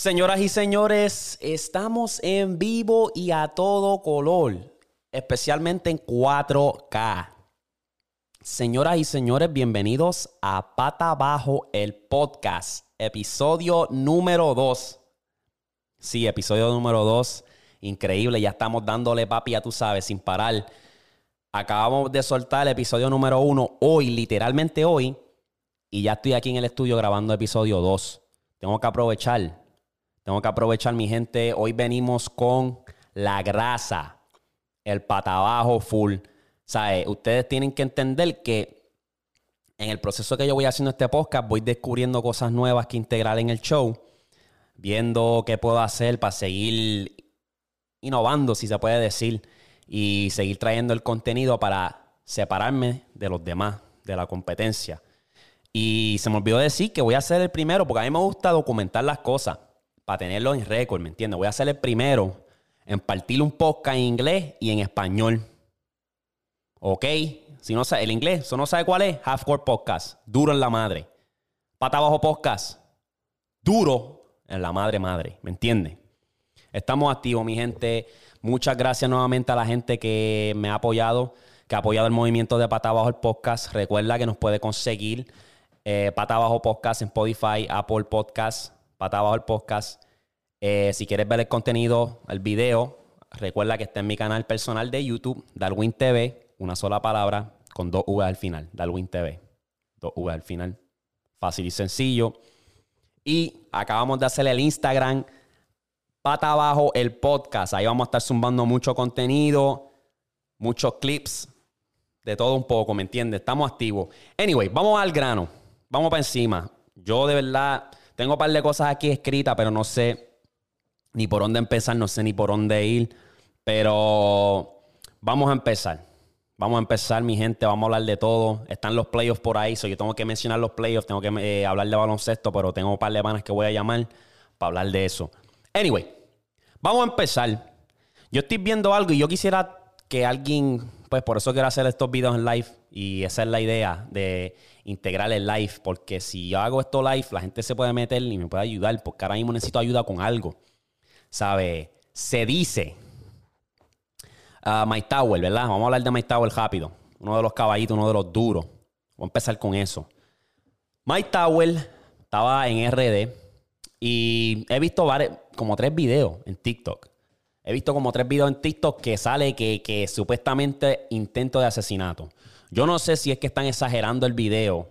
Señoras y señores, estamos en vivo y a todo color, especialmente en 4K. Señoras y señores, bienvenidos a Pata Abajo, el podcast, episodio número 2. Sí, episodio número 2. Increíble, ya estamos dándole papi, ya tú sabes, sin parar. Acabamos de soltar el episodio número 1 hoy, literalmente hoy, y ya estoy aquí en el estudio grabando episodio 2. Tengo que aprovechar tengo que aprovechar, mi gente. Hoy venimos con la grasa, el pata abajo full. ¿Sabe? Ustedes tienen que entender que en el proceso que yo voy haciendo este podcast, voy descubriendo cosas nuevas que integrar en el show, viendo qué puedo hacer para seguir innovando, si se puede decir, y seguir trayendo el contenido para separarme de los demás, de la competencia. Y se me olvidó decir que voy a ser el primero, porque a mí me gusta documentar las cosas para tenerlo en récord, ¿me entiendes? Voy a ser el primero en partir un podcast en inglés y en español. ¿Ok? Si no sabe, el inglés, ¿eso no sabe cuál es? Halfcore Podcast. Duro en la madre. Pata abajo podcast. Duro en la madre madre. ¿Me entiendes? Estamos activos, mi gente. Muchas gracias nuevamente a la gente que me ha apoyado, que ha apoyado el movimiento de Pata abajo el podcast. Recuerda que nos puede conseguir eh, Pata abajo podcast en Spotify, Apple Podcast, Pata abajo el podcast. Eh, si quieres ver el contenido, el video, recuerda que está en mi canal personal de YouTube, Darwin TV, una sola palabra, con dos V al final, Darwin TV. Dos V al final. Fácil y sencillo. Y acabamos de hacer el Instagram, pata abajo el podcast. Ahí vamos a estar zumbando mucho contenido, muchos clips, de todo un poco, ¿me entiendes? Estamos activos. Anyway, vamos al grano. Vamos para encima. Yo de verdad tengo un par de cosas aquí escritas, pero no sé ni por dónde empezar, no sé ni por dónde ir, pero vamos a empezar. Vamos a empezar, mi gente, vamos a hablar de todo. Están los playoffs por ahí, yo tengo que mencionar los playoffs, tengo que eh, hablar de baloncesto, pero tengo un par de panas que voy a llamar para hablar de eso. Anyway, vamos a empezar. Yo estoy viendo algo y yo quisiera que alguien, pues por eso quiero hacer estos videos en live y esa es la idea de integrar el live, porque si yo hago esto live, la gente se puede meter y me puede ayudar, porque ahora mismo necesito ayuda con algo. ¿sabe? Se dice, uh, Mike Tower, ¿verdad? Vamos a hablar de Mike Tower rápido. Uno de los caballitos, uno de los duros. Voy a empezar con eso. Mike Tower estaba en RD y he visto como tres videos en TikTok. He visto como tres videos en TikTok que sale que, que supuestamente intento de asesinato. Yo no sé si es que están exagerando el video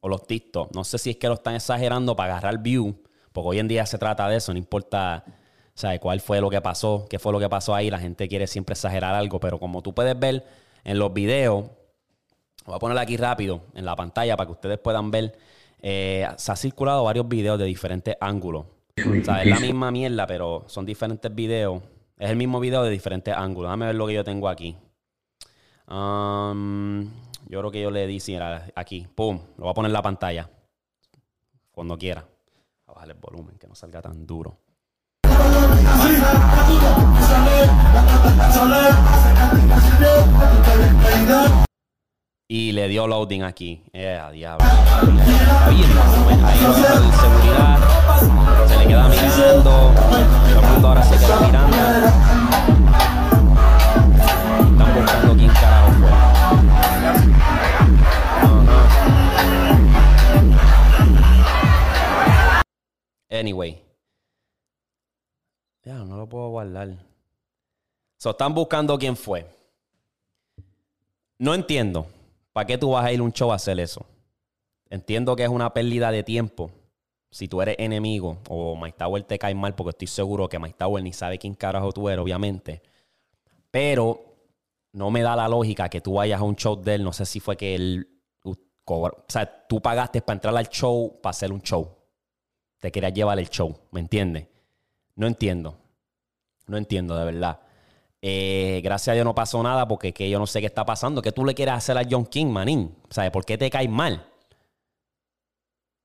o los TikTok. No sé si es que lo están exagerando para agarrar view, porque hoy en día se trata de eso, no importa sea, cuál fue lo que pasó, qué fue lo que pasó ahí. La gente quiere siempre exagerar algo, pero como tú puedes ver en los videos, voy a poner aquí rápido en la pantalla para que ustedes puedan ver. Eh, se ha circulado varios videos de diferentes ángulos. O sea, es la misma mierda, pero son diferentes videos. Es el mismo video de diferentes ángulos. Déjame ver lo que yo tengo aquí. Um, yo creo que yo le di era aquí. Pum. Lo voy a poner en la pantalla. Cuando quiera. A bajar el volumen, que no salga tan duro. Y le dio loading aquí. Eh, diablo. Ahí el seguridad. Se le queda mirando. Todo el mundo ahora se queda mirando. Anyway. Ya, no lo puedo guardar. So, están buscando quién fue. No entiendo. ¿Para qué tú vas a ir a un show a hacer eso? Entiendo que es una pérdida de tiempo. Si tú eres enemigo o Mike Tower te cae mal, porque estoy seguro que Mike Tower ni sabe quién carajo tú eres, obviamente. Pero no me da la lógica que tú vayas a un show de él. No sé si fue que él o sea, tú pagaste para entrar al show, para hacer un show. Te querías llevar el show, ¿me entiendes? No entiendo. No entiendo, de verdad. Eh, gracias a Dios no pasó nada porque que yo no sé qué está pasando. ¿Qué tú le quieres hacer a John King, manín? ¿Sabes por qué te caes mal?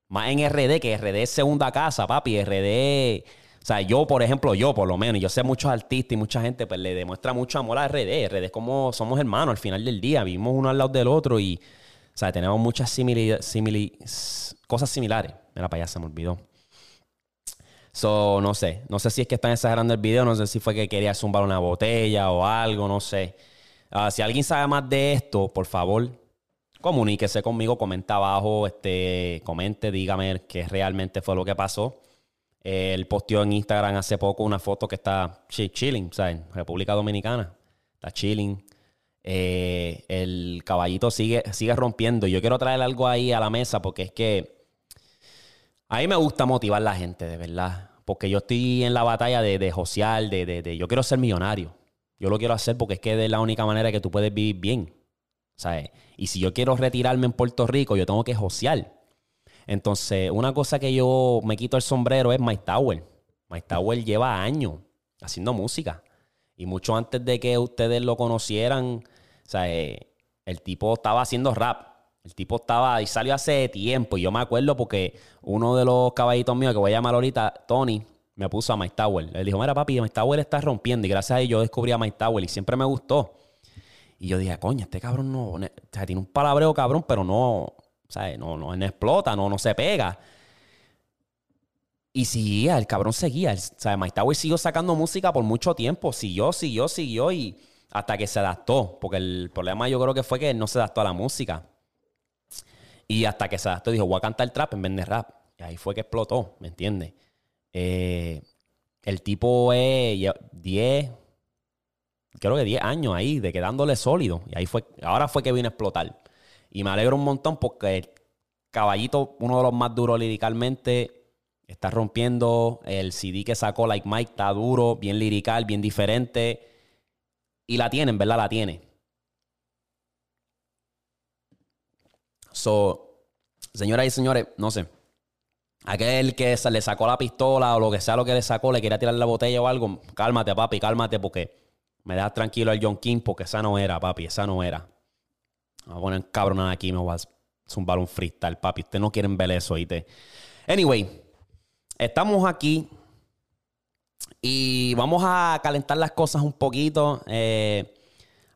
Más en RD, que RD es segunda casa, papi. RD. O sea, yo, por ejemplo, yo por lo menos, yo sé muchos artistas y mucha gente, pues le demuestra mucho amor a RD. RD es como somos hermanos al final del día. Vivimos uno al lado del otro y, o sea, tenemos muchas cosas similares. Mira, para allá se me olvidó. So, no sé. No sé si es que están exagerando el video, no sé si fue que quería zumbar una botella o algo, no sé. Ah, si alguien sabe más de esto, por favor, comuníquese conmigo, comenta abajo, este, comente, dígame qué realmente fue lo que pasó. él posteó en Instagram hace poco una foto que está chilling, en República Dominicana. Está chilling. Eh, el caballito sigue, sigue rompiendo. Yo quiero traer algo ahí a la mesa porque es que a mí me gusta motivar a la gente, de verdad. Porque yo estoy en la batalla de, de josear, de, de, yo quiero ser millonario. Yo lo quiero hacer porque es que es la única manera que tú puedes vivir bien. ¿sabes? Y si yo quiero retirarme en Puerto Rico, yo tengo que josear. Entonces, una cosa que yo me quito el sombrero es Mike Tower. Mike Tower lleva años haciendo música. Y mucho antes de que ustedes lo conocieran, ¿sabes? el tipo estaba haciendo rap. El tipo estaba y salió hace tiempo. Y yo me acuerdo porque uno de los caballitos míos que voy a llamar ahorita, Tony, me puso a Mike Tower. Él dijo: Mira, papi, Mike Tower está rompiendo. Y gracias a él yo descubrí a Mike Tower y siempre me gustó. Y yo dije: Coño, este cabrón no. O sea, tiene un palabreo cabrón, pero no. O sea, no, no, explota, no, no se pega. Y seguía, el cabrón seguía. o sea, Mike Tower siguió sacando música por mucho tiempo. Siguió, siguió, siguió y hasta que se adaptó. Porque el problema yo creo que fue que él no se adaptó a la música. Y hasta que se adaptó, dijo, voy a cantar trap en vez de rap. Y ahí fue que explotó, ¿me entiendes? Eh, el tipo es 10, creo que 10 años ahí, de quedándole sólido. Y ahí fue, ahora fue que vino a explotar. Y me alegro un montón porque el caballito, uno de los más duros liricalmente, está rompiendo. El CD que sacó, Like Mike, está duro, bien lirical, bien diferente. Y la tiene, verdad la tiene. So, señoras y señores, no sé. Aquel que le sacó la pistola o lo que sea lo que le sacó, le quería tirar la botella o algo, cálmate, papi, cálmate, porque me dejas tranquilo al John King, porque esa no era, papi, esa no era. Vamos a poner cabronada aquí, me voy a zumbar un freestyle, papi. Ustedes no quieren ver eso, ¿oíste? Anyway, estamos aquí y vamos a calentar las cosas un poquito. Eh,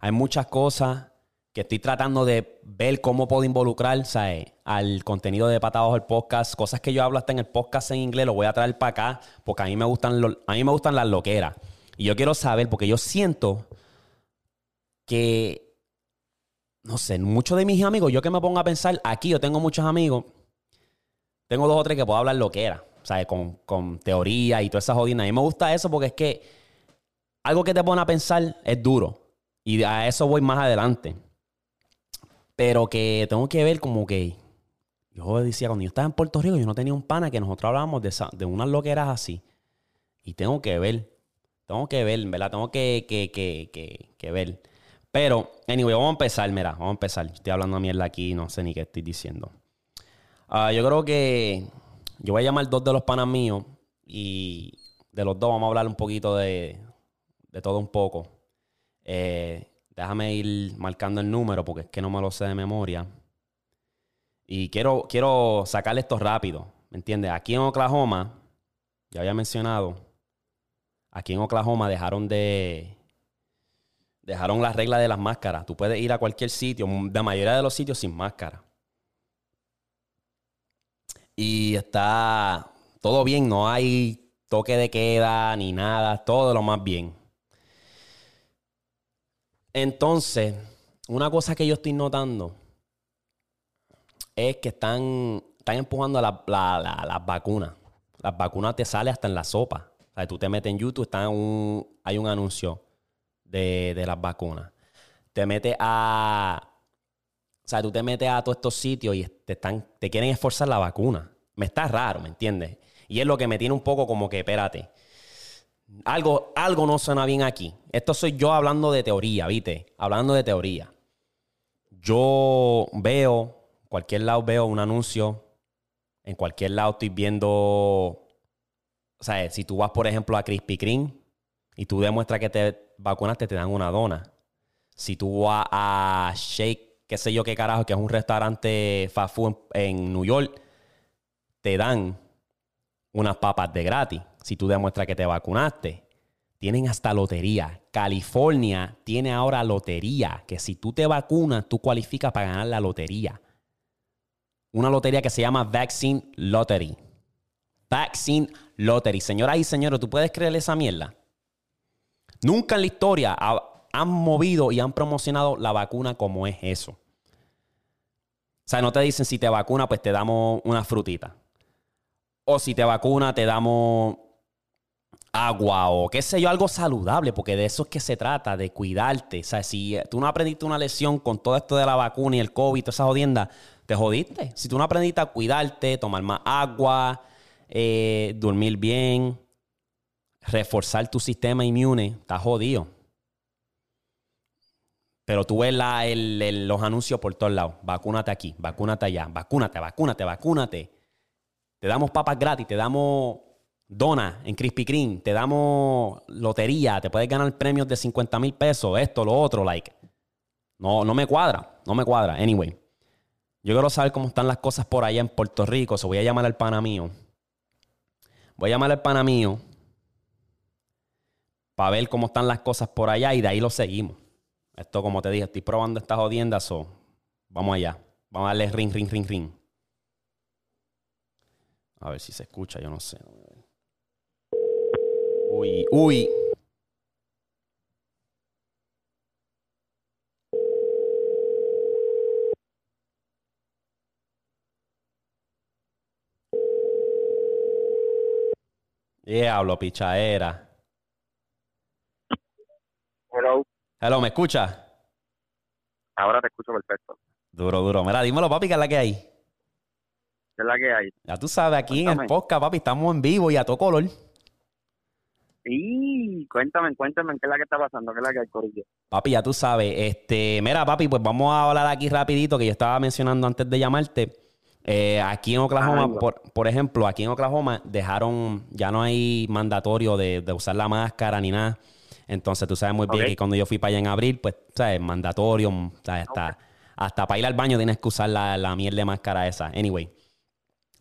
hay muchas cosas que estoy tratando de ver cómo puedo involucrar al contenido de Patados el podcast. Cosas que yo hablo hasta en el podcast en inglés, lo voy a traer para acá porque a mí me gustan, a mí me gustan las loqueras. Y yo quiero saber, porque yo siento que, no sé, muchos de mis amigos, yo que me pongo a pensar, aquí yo tengo muchos amigos, tengo dos o tres que puedo hablar loquera, ¿sabes? Con, con teoría y toda esa jodina. A mí me gusta eso porque es que algo que te pone a pensar es duro. Y a eso voy más adelante. Pero que tengo que ver como que. Yo decía, cuando yo estaba en Puerto Rico, yo no tenía un pana que nosotros hablábamos de, de unas loqueras así. Y tengo que ver. Tengo que ver, ¿verdad? Tengo que, que, que, que, ver. Pero, anyway, vamos a empezar, mira, vamos a empezar. Estoy hablando a mierda aquí, no sé ni qué estoy diciendo. Ah, yo creo que yo voy a llamar dos de los panas míos y de los dos vamos a hablar un poquito de, de todo un poco. Eh, Déjame ir marcando el número porque es que no me lo sé de memoria. Y quiero, quiero sacarle esto rápido. ¿Me entiendes? Aquí en Oklahoma, ya había mencionado, aquí en Oklahoma dejaron de. Dejaron la regla de las máscaras. Tú puedes ir a cualquier sitio, la mayoría de los sitios sin máscara. Y está todo bien, no hay toque de queda ni nada, todo lo más bien. Entonces, una cosa que yo estoy notando es que están, están empujando a las vacunas. Las vacunas te salen hasta en la sopa. O sea, tú te metes en YouTube, está hay un anuncio de, las vacunas. Te metes a. O sea, tú te metes a todos estos sitios y te, están, te quieren esforzar la vacuna. Me está raro, ¿me entiendes? Y es lo que me tiene un poco como que, espérate. Algo, algo no suena bien aquí. Esto soy yo hablando de teoría, ¿viste? Hablando de teoría. Yo veo cualquier lado veo un anuncio, en cualquier lado estoy viendo, o sea, si tú vas, por ejemplo, a Krispy Kreme y tú demuestras que te vacunaste, te dan una dona. Si tú vas a Shake, qué sé yo qué carajo, que es un restaurante fast food en New York, te dan unas papas de gratis. Si tú demuestras que te vacunaste, tienen hasta lotería. California tiene ahora lotería, que si tú te vacunas, tú cualificas para ganar la lotería. Una lotería que se llama Vaccine Lottery. Vaccine Lottery. Señoras y señores, ¿tú puedes creer esa mierda? Nunca en la historia han movido y han promocionado la vacuna como es eso. O sea, no te dicen si te vacuna, pues te damos una frutita. O si te vacuna, te damos agua o qué sé yo, algo saludable, porque de eso es que se trata, de cuidarte. O sea, si tú no aprendiste una lesión con todo esto de la vacuna y el COVID, toda esa jodienda, te jodiste. Si tú no aprendiste a cuidarte, tomar más agua, eh, dormir bien, reforzar tu sistema inmune, estás jodido. Pero tú ves los anuncios por todos lados. Vacúnate aquí, vacúnate allá, vacúnate, vacúnate, vacúnate. Te damos papas gratis, te damos dona en Krispy Kreme, te damos lotería, te puedes ganar premios de 50 mil pesos, esto, lo otro, like. No, no me cuadra, no me cuadra. Anyway, yo quiero saber cómo están las cosas por allá en Puerto Rico. Se voy a llamar al pana mío. Voy a llamar al pana mío para ver cómo están las cosas por allá y de ahí lo seguimos. Esto, como te dije, estoy probando estas jodiendas, so vamos allá. Vamos a darle ring, ring, ring, ring. A ver si se escucha, yo no sé. Uy, uy. Diablo, pichaera. Hello. Hello, ¿me escucha? Ahora te escucho perfecto. Duro, duro. Mira, dímelo, papi, ¿qué es la que hay? ¿Qué es la que hay? Ya tú sabes, aquí en el podcast, papi, estamos en vivo y a todo color. Sí, cuéntame, cuéntame, ¿qué es la que está pasando? ¿Qué es la que hay, Corillo? Papi, ya tú sabes. Este, mira, papi, pues vamos a hablar aquí rapidito, que yo estaba mencionando antes de llamarte. Eh, aquí en Oklahoma, por, ejemplo, aquí en Oklahoma dejaron, ya no hay mandatorio de, usar la máscara ni nada. Entonces tú sabes muy bien que cuando yo fui para allá en abril, pues, ¿sabes? Mandatorio, ¿sabes? Hasta, hasta para ir al baño tienes que usar la, la miel de máscara esa. Anyway,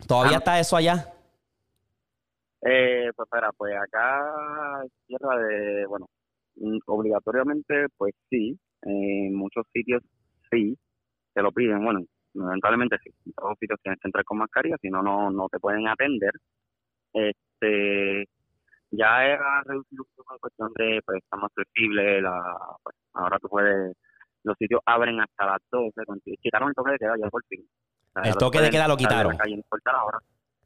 ¿todavía ah. está eso allá? Eh, pues espera, pues acá tierra de, bueno, mm, obligatoriamente pues sí, en muchos sitios sí, te lo piden, bueno, lamentablemente sí, en todos los sitios tienes que entrar con mascarilla, si no, no te pueden atender. Este, ya era reducido en cuestión de, pues está más flexible, la, pues, ahora tú puedes, los sitios abren hasta las 12, quitaron el toque de queda ya por fin. el toque de queda lo quitaron. Ahora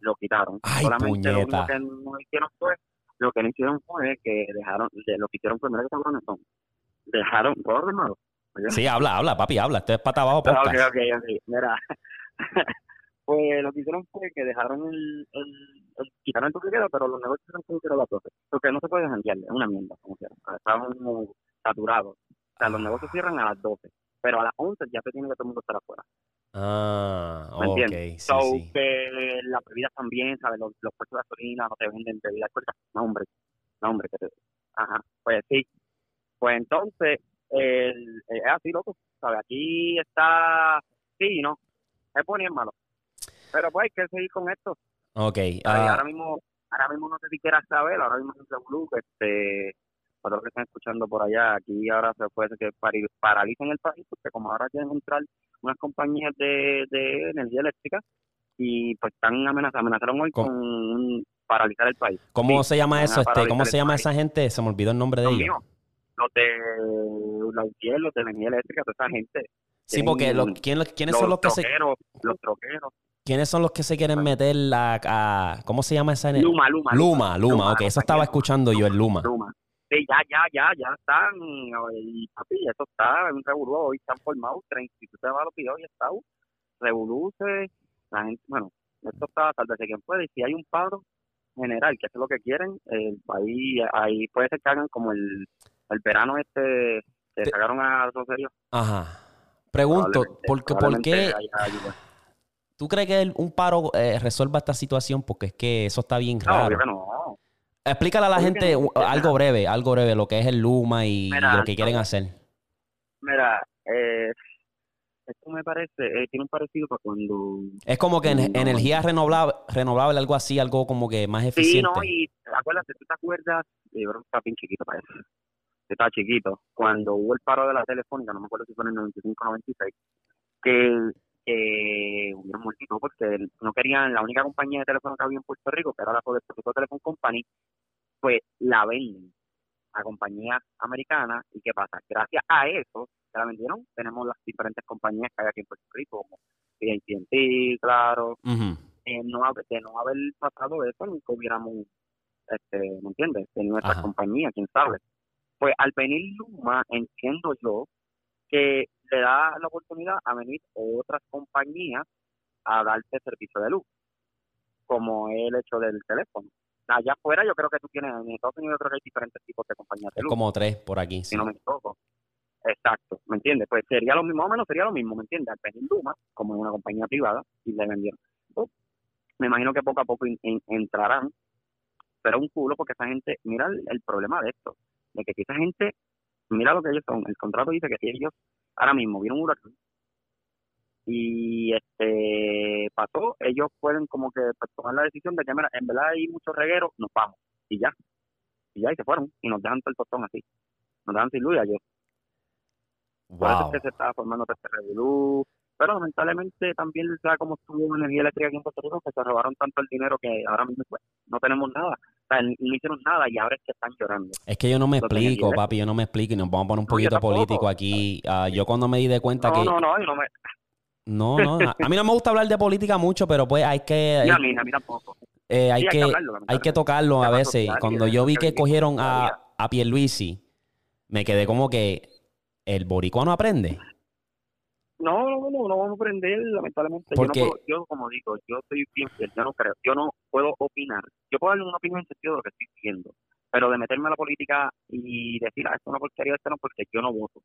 lo quitaron. Ay, Solamente lo único que no hicieron fue, lo que no hicieron fue que dejaron, lo que hicieron primero que cabrones son, dejaron, ¿puedo hermano? Sí, habla, habla, papi, habla. Esto es pata abajo podcast. Ok, ok, ok. Mira, pues lo que hicieron fue que dejaron el, el, quitaron el toque queda, pero los negocios como que las 12. Porque no se puede janguear, es una mierda, como quiera. Estaban saturados. O sea, los negocios cierran a las 12, pero a las 11 ya se tiene que todo el mundo estar afuera. Ah, ¿Me ok. Sí, so, que las bebidas también, ¿sabes? Los, los puestos de gasolina no te venden bebidas alcohólicas. No, hombre. No, hombre. Que te... Ajá. Pues sí. Pues entonces, el, es así, loco. ¿Sabes? Aquí está. Sí, ¿no? Es bueno y es malo. Pero pues hay que seguir con esto. Ok. Uh... Ahora mismo ahora mismo no sé si quieras saber, ahora mismo es un este, para los que están escuchando por allá, aquí ahora se puede que paralicen el país, porque como ahora quieren entrar unas compañías de, de energía eléctrica y pues están amenazados, amenazaron hoy con paralizar el país. ¿Cómo se llama eso? Este, ¿Cómo se llama esa gente? Se me olvidó el nombre de ellos. Los de la los de energía eléctrica, toda esa gente. Sí, porque los, ¿quiénes son los que se... Los troqueros. ¿Quiénes son los que se quieren meter la, a... ¿Cómo se llama esa energía? Luma, Luma. Luma, Luma, ok. Eso estaba escuchando yo, el Luma. Luma ya, ya, ya, ya están, y papi, eso está, en un revolú, hoy están formados, vas a los videos y está, revoluce, la gente, bueno, esto está, tal vez quien puede, y si hay un paro general, que es lo que quieren, el país, ahí puede ser que hagan como el, el verano este, que sacaron a serio Ajá. Pregunto, ¿por qué, ¿Tú crees que un paro eh, resuelva esta situación? Porque es que eso está bien No, obvio que no. Explícale a la gente algo breve, algo breve, lo que es el Luma y, Mira, lo que quieren hacer. Mira, eh, esto me parece, eh, tiene un parecido para cuando... Es como que en- No. energía renovable, renovable, algo así, algo como que más Sí, eficiente. no, y acuérdate, ¿tú te acuerdas? Yo creo que está bien chiquito para eso. Estaba chiquito. Cuando hubo el paro de la telefónica, no me acuerdo si fue en el 95 o 96, que, que hubieron multitud porque no querían, la única compañía de teléfono que había en Puerto Rico, que era la Puerto Rico Telephone Company, pues la venden a compañías americanas. ¿Y qué pasa? Gracias a eso, que la vendieron, tenemos las diferentes compañías que hay aquí en Puerto Rico, como AT&T, claro, Ujú. eh, no, de no haber pasado eso, nunca hubiéramos, este, ¿me entiendes? De nuestra Ajá. compañía, quién sabe. Pues al venir Luma, entiendo yo que le da la oportunidad a venir otras compañías a darte servicio de luz, como el hecho del teléfono. Allá afuera yo creo que tú tienes, en Estados Unidos yo creo que hay diferentes tipos de compañías de luz como tres por aquí. sí. si no me equivoco. Exacto, ¿me entiendes? Pues sería lo mismo, más o menos sería lo mismo, ¿me entiendes? Al venir Luma, como una compañía privada, y le vendieron. Pues, me imagino que poco a poco in- in- entrarán, pero un culo porque esa gente, mira el, el problema de esto, de que esa gente, mira lo que ellos son, el contrato dice que si ellos ahora mismo vieron un huracán y este pasó, ellos pueden como que pues, tomar la decisión de que mira, en verdad hay mucho reguero, nos vamos, y ya, y ya, y se fueron, y nos dejan todo el tostón así, nos dejan sin luz ayer. Por eso Wow. es que se está formando este revolú. Pero lamentablemente también sea como estuvo energía eléctrica aquí en Puerto Rico, que se robaron tanto el dinero que ahora mismo pues, no tenemos nada. Sea, no hicieron nada y ahora es que están llorando. Es que yo no me explico, papi, yo no me explico y nos vamos a poner un poquito político aquí. Ah, yo cuando me di de cuenta No, que... no, no, no me, No, no, a mí no me gusta hablar de política mucho, pero pues hay que... hay- a mí, a mí tampoco. Eh, hay, Sí, hay que, hablarlo, hay que tocarlo a veces. social Cuando yo vi que cogieron a, a Pierluisi, me quedé como que el boricua no aprende. No, no, no, no vamos a aprender, lamentablemente. Porque- Yo, no puedo- yo, como digo, yo soy bien yo no creo, yo no puedo opinar. Yo puedo darle una opinión en sentido de lo que estoy viendo, pero de meterme a la política y decir, ah, esto es una porquería, esto no, porque yo no voto.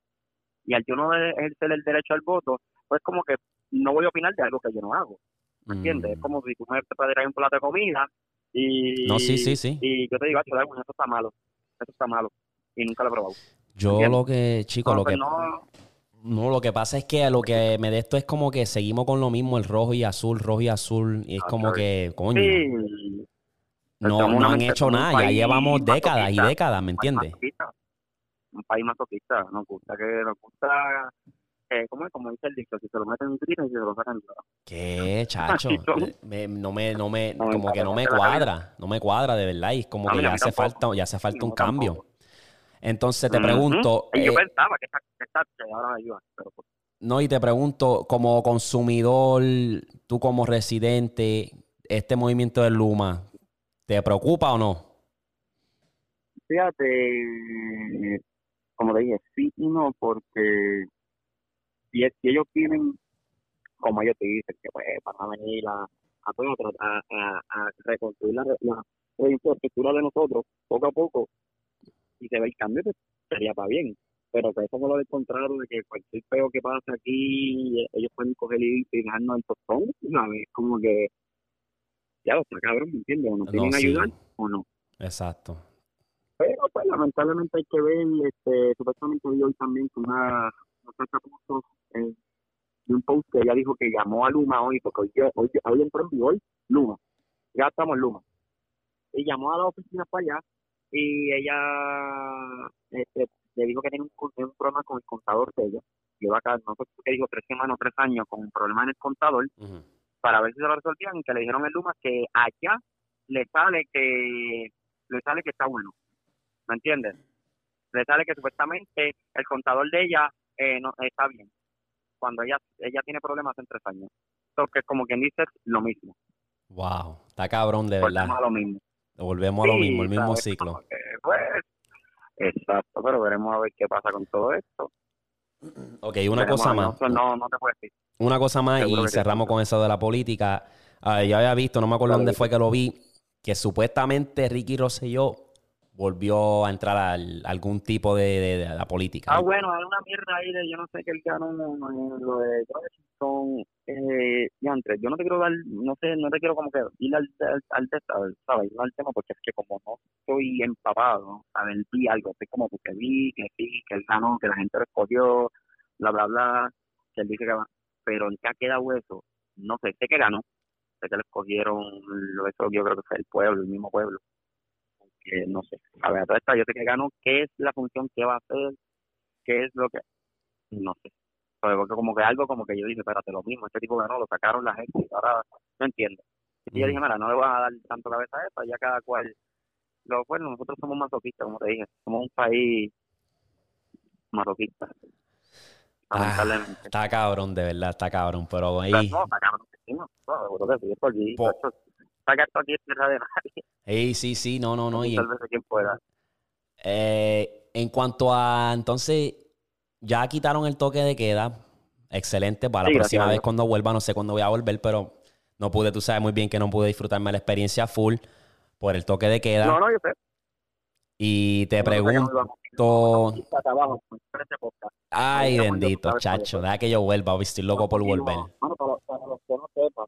Y al yo no ejercer el derecho al voto, pues como que no voy a opinar de algo que yo no hago, ¿me entiendes? Es Mm. como si tú me traes un plato de comida y... No, sí, sí, sí. Y yo te digo, ah, eso está malo, eso está malo, y nunca lo he probado. Yo ¿entiendes? lo que, chico, No, lo que... no, No, lo que pasa es que lo que me de esto es como que seguimos con lo mismo, el rojo y azul, rojo y azul, y es Ah, como que, coño, sí, no, no han hecho un nada, ya llevamos décadas y décadas, ¿me un entiendes? Un país masoquista, nos gusta que nos gusta, eh, ¿cómo es? Como dice el dicho, si se lo meten en grito y si se lo sacan llora. ¿Qué, chacho? Son. Me- no me, no me, como que no me cuadra, no me cuadra de verdad, y es como que ya hace falta, ya hace falta un cambio. Entonces te pregunto, Y yo eh, pensaba que esta, esta ahora me ayuda, pero pues, no, y te pregunto, como consumidor, tú como residente, este movimiento del Luma, ¿te preocupa o no? fíjate, como te dije, sí y no, porque si, si ellos tienen, como ellos te dicen, que pues van a venir a, a, pues, a, a, a- a reconstruir la, la, la infraestructura de nosotros poco a poco y se ve el cambio, pues sería para bien. Pero que eso no lo del contrario, de que cualquier peo que pase aquí, eh, ellos pueden coger y dejarnos el tostón, ¿sabes? Como que, ya lo está cabrón, ¿me entiendes? O nos No, sí. ayudar o no. Exacto. Pero pues lamentablemente hay que ver, este, supuestamente hoy también que una en de un post que ella dijo que llamó a Luma hoy, porque hoy, hoy, hoy entró en vigor Luma, ya estamos en Luma, y llamó a la oficina para allá y ella este, le dijo que tiene un, problema con el contador de ella, lleva acá, no sé qué dijo, tres semanas o tres años con un problema en el contador, para ver si se lo resolvían, que le dijeron en Luma que allá le sale que le sale que está bueno, ¿me entiendes? Le sale que supuestamente el contador de ella eh, no está bien, cuando ella ella tiene problemas en tres años. Entonces, como quien dice, lo mismo. Wow, está cabrón de verdad. lo mismo. Volvemos a lo mismo, el mismo ciclo. Que, pues, exacto, pero veremos a ver qué pasa con todo esto. Ok, una Veremos cosa más. No, no, te puedo decir. Una cosa más Seguro y cerramos con eso de la política. Ah, yo había visto, no me acuerdo dónde fue que lo vi, que supuestamente Ricky Rosselló volvió a entrar a algún tipo de, la política. Ah, bueno, hay una mierda ahí de yo no sé qué él ganó en lo de Washington. Eh, y antes, yo no te quiero dar, no sé, no te quiero como que ir al, al, al, ¿sabes? al tema porque es que como no estoy empapado, a ver, vi algo, estoy como porque vi que sí, que él ganó, que la gente lo escogió, bla, bla, bla, que él dice que va, pero en qué ha quedado eso, no sé, sé que ganó, sé que lo escogieron, lo eso yo creo que fue el pueblo, el mismo pueblo no sé, a ver, esta yo sé que gano, ¿qué es la función que va a hacer? ¿Qué es lo que...? No sé. Porque como que algo como que yo dije, espérate, lo mismo, este tipo ganó, lo sacaron la gente, y ahora no entiendo. Y yo dije, mira, no le voy a dar tanto cabeza a esto, ya cada cual... Lo, bueno, nosotros somos masoquistas, como te dije, somos un país masoquista. Ah, está cabrón, de verdad, está cabrón, pero ahí... no, está cabrón, no, seguro que sí, por esto aquí en tierra de nadie. Sí, sí, sí, no, no, no. Y tal vez quien pueda. Eh, en cuanto a, entonces, ya quitaron el toque de queda. Excelente. Para la próxima vez cuando vuelva, no sé cuándo voy a volver, pero no pude, tú sabes muy bien que no pude disfrutarme la experiencia full por el toque de queda. No, no, yo sé. Y te pregunto. Ay, bendito, chacho. Deja que yo vuelva, estoy loco por volver. Bueno, para los que no sepan,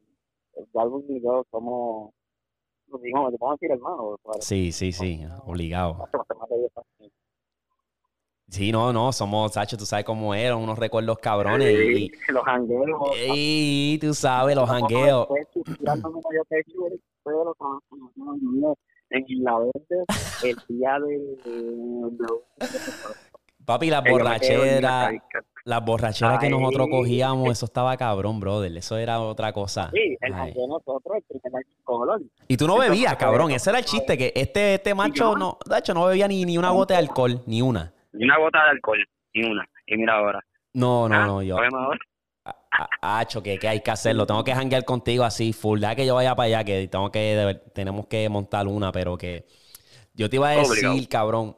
Y yo somos, digamos, vamos a decir hermanos. Sí, sí, sí, obligado. Sí, no, no, somos, Sacho, tú sabes cómo eran, unos recuerdos cabrones. y, los jangueos. Y tú sabes, los jangueos. En verde, el día de... Papi, la borrachera, las borracheras que nosotros cogíamos, eso estaba cabrón, brother. Eso era otra cosa. Sí, el de nosotros, el primer. Y tú no bebías, cabrón. Ese era el chiste, que este, este macho, no, de hecho, no bebía ni, ni una gota de alcohol, ni una. Ni una gota de alcohol, ni una. Y mira ahora. No, no, ah, no, yo. Hacho, que, que hay que hacerlo. Tengo que janguear contigo así, full. Ya que yo vaya para allá, que tengo que, tenemos que montar una, pero que. Yo te iba a decir, cabrón.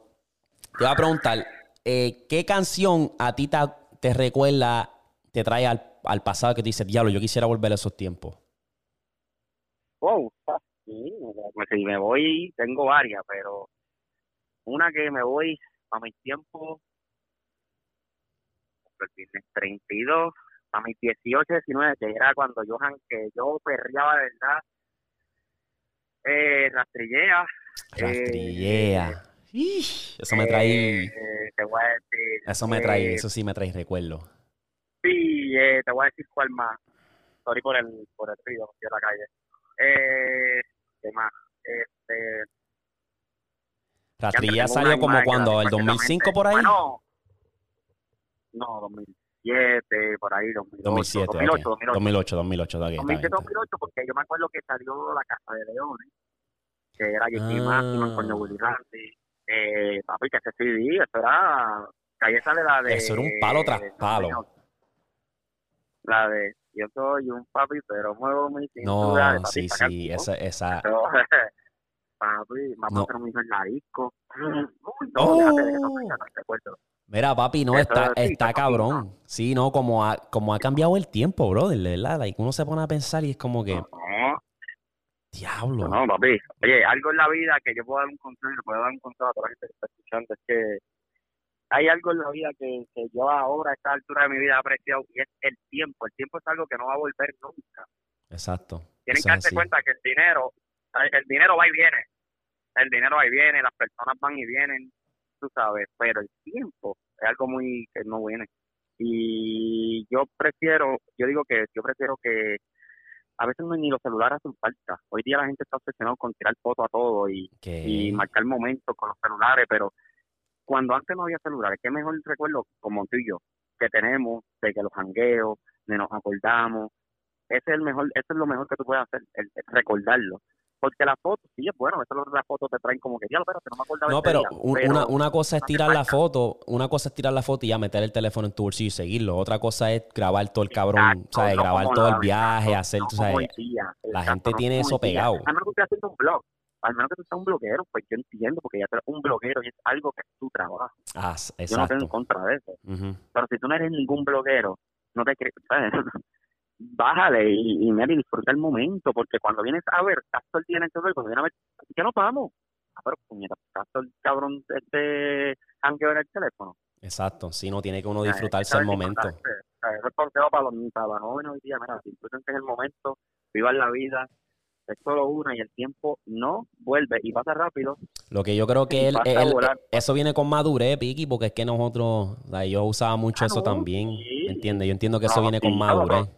Te iba a preguntar, eh, ¿qué canción a ti te, te recuerda, te trae al, al pasado que te dice, diablo, yo quisiera volver a esos tiempos? Wow, sí, pues si me voy, tengo varias, pero una que me voy a mis tiempos, el 32, a mis 18, 19, que era cuando yo, que yo perreaba de verdad, eh, rastrillea. Rastrillea. Eh, eso me trae. Eh, eso me trae, eso sí me trae recuerdo. Sí, eh, te voy a decir cuál más. Sorry por el, por el río, de la calle. Eh, ¿Qué más? Este. Rastrilla salió como cuando, el 2005 por ahí. no, 2007, por ahí, 2008. 2007, 2008, 2008. 2008, 2008, 2008, porque yo me acuerdo que salió La Casa de Leones, que era yo ah. Máximo, con Willy Randy. Eh, papi, que ese CD, eso era Calle sale la de. Eso era un palo tras palo. La de Yo soy un papi, pero muevo mi cintura. No, sí, sí, esa. esa... papi, vamos a hacer un hijo en la disco. no, déjate de eso, oh. Mira, papi, no, está, está cabrón. Sí, no, como ha, como ha cambiado el tiempo, brother, ¿verdad? Like, uno se pone a pensar y es como que. Diablo. No, papi. Oye, algo en la vida que yo puedo dar un consejo, puedo dar un consejo a toda la gente que está escuchando, es que hay algo en la vida que, que yo ahora, a esta altura de mi vida, he apreciado y es el tiempo. El tiempo es algo que no va a volver nunca. Exacto. Tienen que darse cuenta que el dinero, el dinero va y viene. El dinero va y viene, las personas van y vienen, tú sabes, pero el tiempo es algo muy que no viene. Y yo prefiero, yo digo que yo prefiero que a veces no, ni los celulares hacen falta. Hoy día la gente está obsesionada con tirar fotos a todo y, y marcar momentos con los celulares, pero cuando antes no había celulares, qué mejor recuerdo como tú y yo, que tenemos de que los jangueos, de nos acordamos, ese es el mejor, eso es lo mejor que tú puedes hacer, el, recordarlo. Porque la foto, sí es bueno, eso las fotos te traen como que, ya, pero no me acordaba No, pero, una, una cosa es tirar la foto, una cosa es tirar la foto y ya meter el teléfono en tu bolsillo y seguirlo. Otra cosa es grabar todo el cabrón, ¿sabes? grabar todo el viaje, hacer, tú sabes. la gente tiene eso pegado. A menos que haciendo un blog, al menos que tú seas un bloguero, pues yo entiendo, porque ya un bloguero y es algo que es tu trabajo. Ah, exacto. Yo no tengo en contra de eso. Pero si tú no eres ningún bloguero, no te crees, bájale y, y, y disfruta el momento, porque cuando vienes a ver, día en el celular, cuando vienes a ver, ¿qué nos vamos? Ah, pero puñeta, ¿acaso el cabrón este jangueo en el teléfono? Exacto, sí, no tiene que uno sea, disfrutarse el que momento. Eso es consejo para los, para los jóvenes hoy día, mira, disfrútense en el momento, vivan la vida, es solo una y el tiempo no vuelve y pasa rápido. Lo que yo creo que él, él- eso viene con madurez, Piki, porque es que nosotros, o sea, yo usaba mucho Ah, eso no, también, sí. ¿entiendes? Yo entiendo que eso viene sí, con madurez.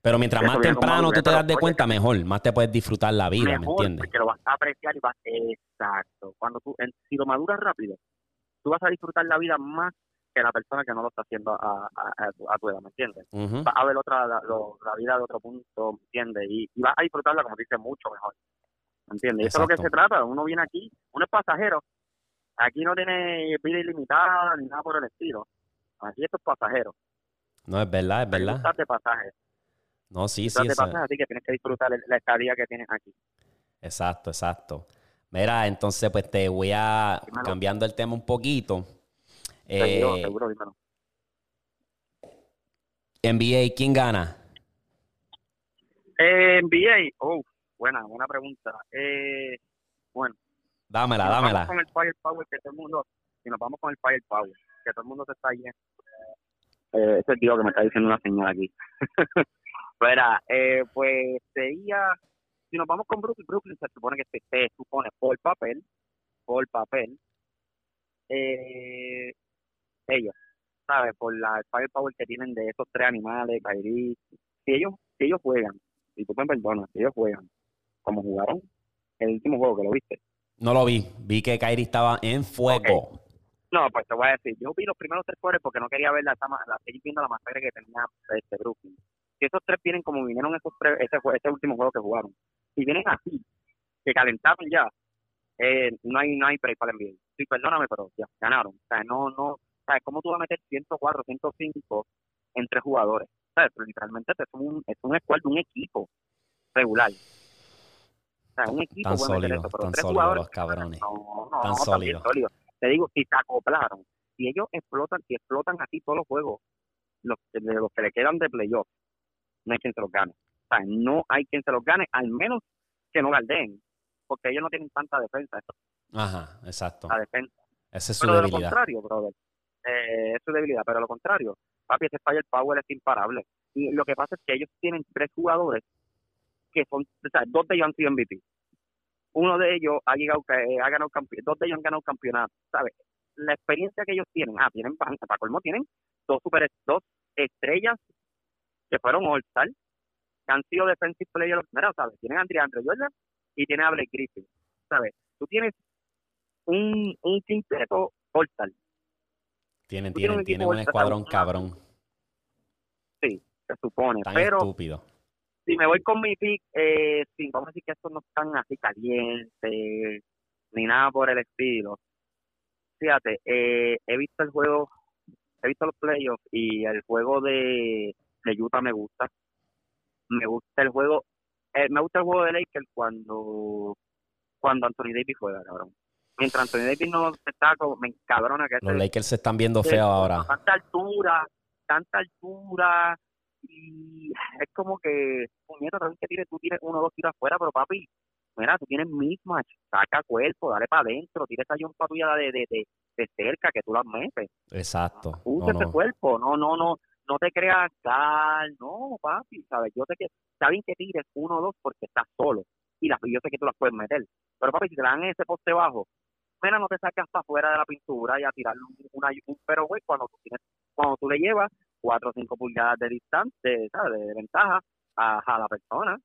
Pero mientras Eso más temprano tú te das de cuenta, mejor, más te puedes disfrutar la vida, ¿me entiendes? porque lo vas a apreciar y vas exacto. Cuando tú, si lo maduras rápido, tú vas a disfrutar la vida más que la persona que no lo está haciendo a, a, a tu, a tu edad, ¿me entiendes? Vas a ver otra, la, lo- la vida de otro punto, ¿me entiendes? Y, y vas a disfrutarla, como dice, mucho mejor, ¿me entiendes? Y eso es lo que se trata, uno viene aquí, uno es pasajero, aquí no tiene vida ilimitada ni nada por el estilo, aquí esto es pasajero, No, es verdad, es verdad. estás de pasaje, No, sí, sí, estás de eso- pasaje, así que tienes que disfrutar la estadía que tienes aquí. exacto, exacto. Mira, entonces pues te voy a, Dímelo. cambiando el tema un poquito. Seguro, Eh, seguro, dímelo. NBA, ¿quién gana? Eh, NBA, oh, buena, buena pregunta. Eh, bueno, Dámela, si dámela. vamos con el firepower que todo el mundo, si nos vamos con el firepower, que todo el mundo se está yendo. Eh, ese tío que me está diciendo una señora aquí. Verá, eh, pues sería, si nos vamos con Brooklyn, Brooklyn se supone que se, se supone por papel, por papel, eh, ellos, ¿sabes? Por la firepower que tienen de esos tres animales, Kyrie, si ellos, si ellos juegan, si tú me perdonas, si ellos juegan, como jugaron el último juego que lo viste, No lo vi. Vi que Kyrie estaba en fuego. No, pues te voy a decir, yo vi los primeros tres juegos porque no quería ver la, la, la viendo la masacre que tenía este Brooklyn. Si esos tres vienen como vinieron esos tres, ese, ese último juego que jugaron, si vienen así, que calentaron ya, eh, no hay no hay break para el NBA. Sí, perdóname, pero ya ganaron. O sea, no, no, ¿sabes? ¿Cómo tú vas a meter 104, 105 entre jugadores? ¿Sabes? Pero literalmente es un, es un squad de un equipo regular. O sea, un equipo Tan sólidos, eso, pero tan tres sólidos jugadores los cabrones. no, no, Tan sólidos. Te digo, si se acoplaron, si ellos explotan, si explotan así todos los juegos, los, de los que le quedan de playoff, no hay quien se los gane. O sea, no hay quien se los gane, al menos que no galdeen, porque ellos no tienen tanta defensa, Ajá, exacto. la defensa. Esa es su Pero de lo debilidad. contrario, brother, eh, es su debilidad, pero de lo contrario, papi, ese Firepower es imparable. Y lo que pasa es que ellos tienen tres jugadores que son, o sea, dos de ellos han sido MVP. Uno de ellos ha llegado, eh, ha ganado dos de ellos han ganado campeonato, ¿sabes? La experiencia que ellos tienen, ah, tienen, para colmo, tienen dos super, dos estrellas que fueron All-Star, que han sido Defensive Player of the Year, ¿sabes? Tienen a Andre Andre Jordan y tienen a Blake Griffin, ¿sabes? Tú tienes un, un quinteto All-Star, Tienen, tienen, un tienen un escuadrón cabrón. cabrón. sí, se supone, Tan pero estúpido. si me voy con mi pick, eh, sí, vamos a decir que estos no están así calientes, ni nada por el estilo. Fíjate, eh, he visto el juego, he visto los playoffs y el juego de, de Utah me gusta. Me gusta el juego, eh, me gusta el juego de Lakers cuando, cuando Anthony Davis juega, cabrón. Mientras Anthony Davis no está, como, me encabrona que Los ese- Lakers se están viendo feos ahora. Tanta altura, tanta altura, y es como que, puñeta, que tienes, tú tienes uno o dos tiros afuera, pero papi, mira, tú tienes mismatch, saca cuerpo, dale para adentro, tira esa yompa tuya de, de, de, de cerca que tú las metes, Exacto. usa No, ese no. cuerpo, no, no, no, no te creas cal, no, papi, sabes, yo sé que, está bien que tires uno o dos porque estás solo, y las, yo sé que tú las puedes meter, pero papi, si te dan ese poste bajo, mira, no te sacas para afuera de la pintura y a tirar un, una, un pero güey, cuando tú tienes, cuando tú le llevas cuatro o cinco pulgadas de distancia, de, ¿sabes? de ventaja a, a la persona,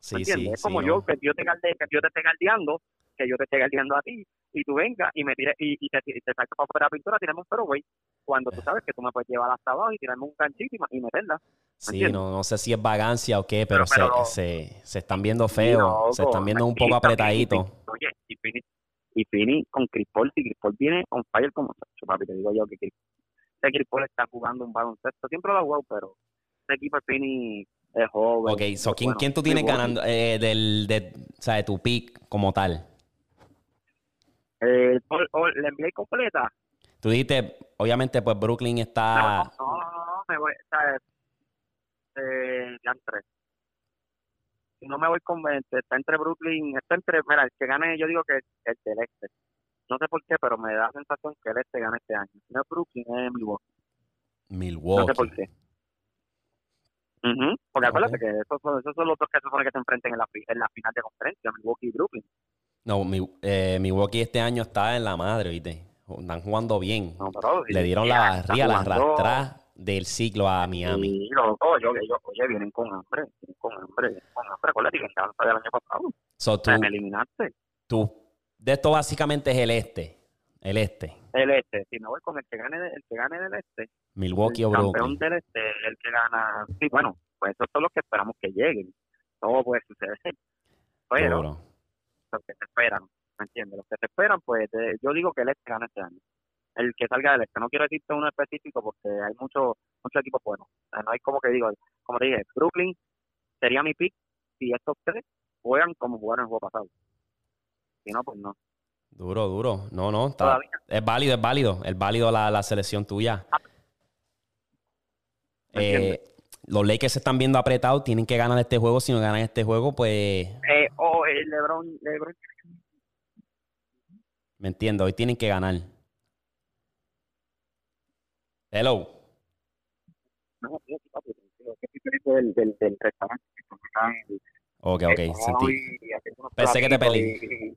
Sí, ¿me sí, entiendes? es sí, como no. yo, que yo te que yo te esté galdeando, que yo te esté galdeando a ti, y tú vengas y me tires, y, y te, y te sacas para afuera de la pintura, tiramos un güey, cuando tú sabes que tú me puedes llevar hasta abajo y tirarme un ganchito y, y meterla. Sí, entiendes? no, no sé si es vagancia o qué, pero, Pero- pero- se, se, se están viendo feos. se están viendo un poco apretaditos. Oye, y Fini, y Fini con Chris Paul, si Chris Paul viene on fire como Sacho, papi, te digo yo que Chris, ese Chris Paul está jugando un baloncesto, siempre lo ha jugado, pero ese equipo de Fini es joven. Ok, so, ¿quién, bueno, quién tú tienes ganando eh, del, de, o sea, de tu pick como tal? Eh, Paul, ¿La NBA completa? Tú dijiste, obviamente, pues Brooklyn está... No, no, no, no, me voy, ¿sabes? Eh, ya si no me voy con este, está entre Brooklyn, está entre, mira, el que gane, yo digo que el del este. No sé por qué, pero me da la sensación que el este gana este año. Si no es Brooklyn, es Milwaukee. Milwaukee. No sé por qué. Porque acuérdate que esos son, esos son los dos que se supone que se enfrenten en la, fi- en la final de conferencia, Milwaukee y Brooklyn. No, mi, eh, Milwaukee este año está en la madre, ¿viste? Están jugando bien. No, pero, Le dieron la barriga, la arrastrada del ciclo a Miami. Sí, loco, yo, ellos, oye, vienen con hambre, vienen con hambre, vienen con hambre. Acuérdate que ganaron del año pasado. So, tú, eliminaste. tú- de esto básicamente es el este. El este. El este, si me voy con el que gane, el que gane del este, Milwaukee el o campeón Brooklyn. del este, el que gana. Sí, bueno, pues esos son los que esperamos que lleguen. Todo puede suceder. Pero. Los que se esperan, ¿me entiendes? Los que se esperan, pues yo digo que el este gana este año. El que salga del este. No quiero decirte uno específico porque hay muchos muchos equipos buenos. O sea, no hay como que digo, como te dije, Brooklyn sería mi pick si estos tres juegan como jugaron el juego pasado. Si no, pues no. Duro, duro. No, no, está, es válido, es válido. Es válido la, la selección tuya. ¿Me Eh, los Lakers se están viendo apretados, tienen que ganar este juego. Si no ganan este juego, pues, LeBron, LeBron me entiendo, hoy tienen que ganar. Hello. no, sí, sí, papi, tranquilo, que estoy feliz del, del, del restaurante. que está en- Ok, ok, sentí. Pensé que te y-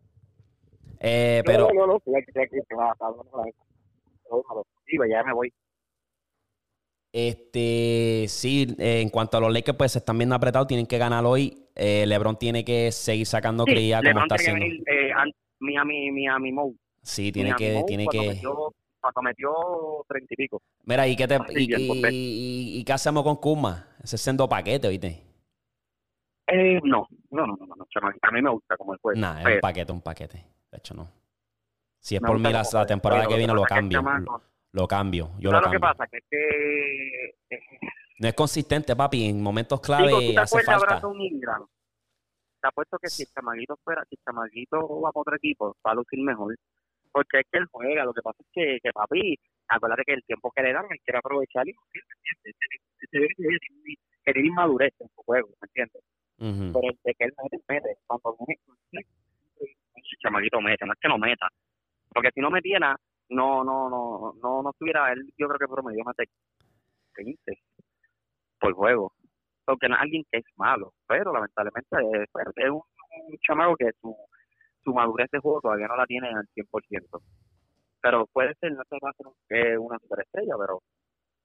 Eh, pero, No, no, no, ya me voy. este, sí, en cuanto a los Lakers, pues se están viendo apretados, tienen que ganar hoy. Eh, LeBron tiene que seguir sacando Sí, cría como LeBron está haciendo. venir, eh, Miami, Miami Mode. Sí, tiene Miami que, tiene que. Metió, cuando metió treinta y pico. Mira, ¿y qué, te, y, que, y- pues, y- y qué hacemos con Kuma? Ese es sendo paquete, ¿viste? Eh, no, no, no, no, no, a mí me gusta como el juego. Nah, es un paquete, un paquete. De hecho, no. Si es me por mí, la, temporada que viene lo pasa cambio. chamaco- Lo, lo cambio. Yo ¿Sabes lo lo que cambio. pasa? Que es que... eh, No es consistente, papi. En momentos clave Digo, ¿tú te hace acuerdas falta. Brandon Ingram? Te apuesto que si el chamaguito fuera, si el chamaguito va para otro equipo, va a lucir mejor. Porque es que él juega, lo que pasa es que, que papi, acuérdate que el tiempo que le dan, él quiere aprovechar y tiene inmadurez en su juego, ¿me entiendes? Pero el de que él mete, mete. Cuando el chamaguito mete, no es que no meta. Porque si no metiera, no, no, no, no, no estuviera, él yo creo que promedio más de 15 por juego. Porque no es alguien que es malo, pero lamentablemente es, pues, es un, un chamaco que su, su madurez de juego todavía no la tiene al 100%. Pero puede ser, no se va a un- eh, una superestrella, pero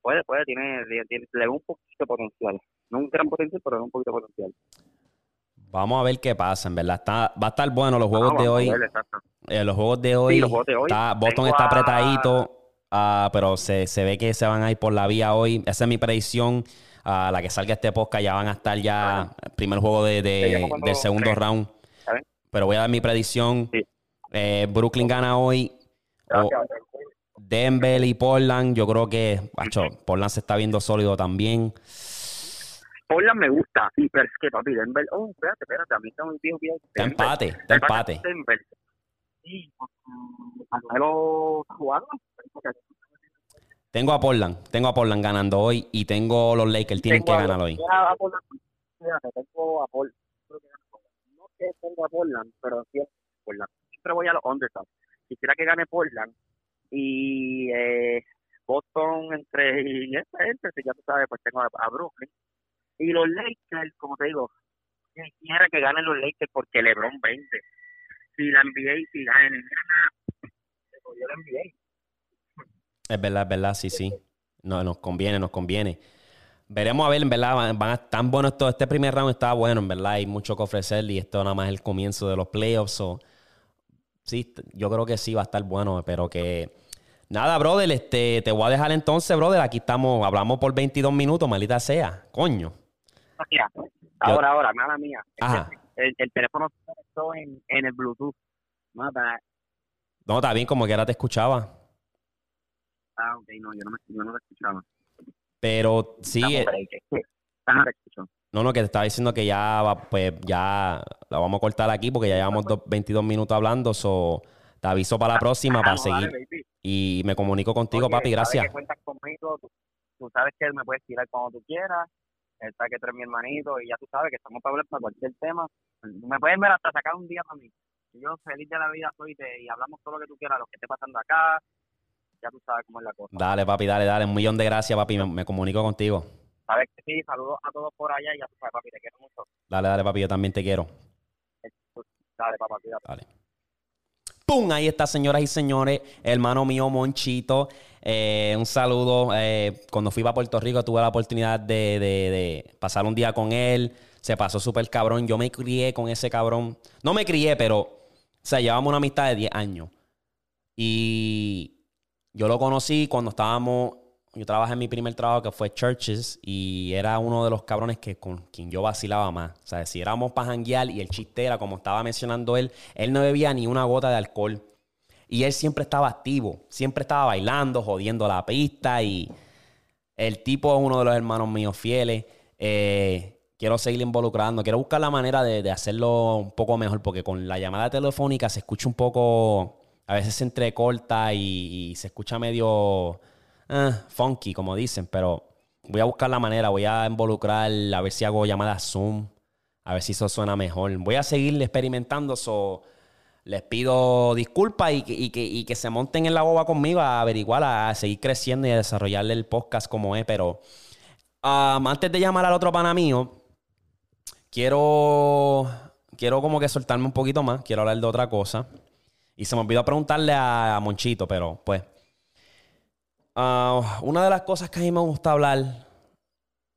puede, puede, tiene, tiene, ve un poquito de potencial. No un gran potencial, pero un poquito de potencial. Vamos a ver qué pasa, en verdad. Está, va a estar bueno los juegos Ah, de hoy. ver. Eh, los juegos de hoy. Sí, los juegos de hoy. está- Boston está a- apretadito, ah, pero se, se ve que se van a ir por la vía hoy. Esa es mi predicción. A la que salga este podcast ya van a estar ya el primer juego de, de- del segundo round. Pero voy a dar mi predicción. Sí. Eh, Brooklyn gana hoy. O Gracias. Denver y Portland. Yo creo que macho, Portland se está viendo sólido también. Portland me gusta, sí, pero es que papi, Denver, oh, espérate, espérate, a mí está muy viejo, viejo. Está empate, está empate. Denver. Sí, porque Carmelo jugando. Tengo a Portland, tengo a Portland ganando hoy y tengo los Lakers, tienen que Tengo ganar hoy. A, Portland, tengo a Portland. No que tengo a Portland, pero Portland. Siempre voy a los underdogs. Quisiera que gane Portland y eh, Boston entre y esta gente, si ya tú sabes, pues tengo a, a Brooklyn. Y los Lakers, como te digo, quisiera que ganen los Lakers porque LeBron vende. Si la NBA, si la NBA, se la NBA. Es verdad, es verdad, sí, sí. No, nos conviene, nos conviene. Veremos a ver, en verdad, van, van a tan bueno esto. Este primer round está bueno, en verdad, hay mucho que ofrecer y esto nada más es el comienzo de los playoffs. so, sí, yo creo que sí va a estar bueno, pero que nada, brother, este, te voy a dejar entonces, brother. Aquí estamos, hablamos por 22 minutos, maldita sea, coño. Mira, ahora, ahora, mala mía. Ajá. El, el teléfono conectó en, en el Bluetooth. Bad. No, está bien, como que ahora te escuchaba. Ah, ok, no, yo no, me, yo no lo escuchaba. Pero sí, eh, es que- Ajá, te escucho. no, no, que te estaba diciendo que ya, va, pues ya la vamos a cortar aquí porque ya llevamos dos- 22 minutos hablando. So, te aviso para la próxima Ah, para no, seguir. dale. Y me comunico contigo, Oye, papi, gracias. que cuentas conmigo, tú, tú sabes que me puedes tirar cuando tú quieras. sabe que tú eres mi hermanito y ya tú sabes que estamos para hablar para cualquier tema. Me puedes ver hasta sacar un día para mí. Yo feliz de la vida soy te, y hablamos todo lo que tú quieras, lo que esté pasando acá. Ya tú sabes cómo es la cosa. Dale, papi, dale, dale. Un millón de gracias, papi. Me, comunico contigo. Sabes que sí, saludos a todos por allá y ya tú sabes, papi, te quiero mucho. Dale, dale, papi, yo también te quiero. Dale, papá, cuídate. Dale. ¡Pum! Ahí está, señoras y señores, hermano mío Monchito. Eh, un saludo. Eh, cuando fui a Puerto Rico tuve la oportunidad de, pasar un día con él. Se pasó súper cabrón. Yo me crié con ese cabrón. No me crié, pero, o sea, llevamos una amistad de 10 años. Y yo lo conocí cuando estábamos yo trabajé en mi primer trabajo que fue Churches y era uno de los cabrones que con quien yo vacilaba más. O sea, si éramos para janguear y el chiste era, como estaba mencionando él, él no bebía ni una gota de alcohol. Y él siempre estaba activo, siempre estaba bailando, jodiendo la pista y el tipo es uno de los hermanos míos fieles. Eh, quiero seguir involucrando, quiero buscar la manera de, hacerlo un poco mejor porque con la llamada telefónica se escucha un poco, a veces se entrecorta y se escucha medio eh, funky, como dicen, pero voy a buscar la manera, voy a involucrar, a ver si hago llamadas Zoom, a ver si eso suena mejor. Voy a seguir experimentando, so, les pido disculpas y, que, se monten en la boba conmigo a averiguar, a seguir creciendo y a desarrollarle el podcast como es, pero um, antes de llamar al otro pana mío, quiero, quiero como que soltarme un poquito más, quiero hablar de otra cosa. Y se me olvidó preguntarle a Monchito, pero pues Ah, una de las cosas que a mí me gusta hablar,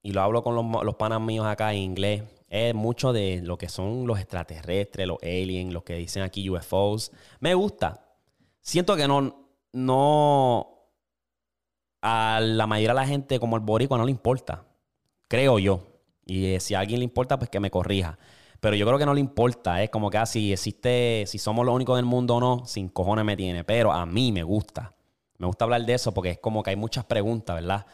y lo hablo con los, los panas míos acá en inglés, es mucho de lo que son los extraterrestres, los aliens, los que dicen aquí UFOs. Me gusta. Siento que no, no, a la mayoría de la gente como el boricua no le importa. Creo yo. Y eh, si a alguien le importa, pues que me corrija. Pero yo creo que no le importa. Es como que así ah, existe, si somos los únicos del mundo o no, sin cojones me tiene. Pero a mí me gusta. Me gusta hablar de eso porque es como que hay muchas preguntas, ¿verdad?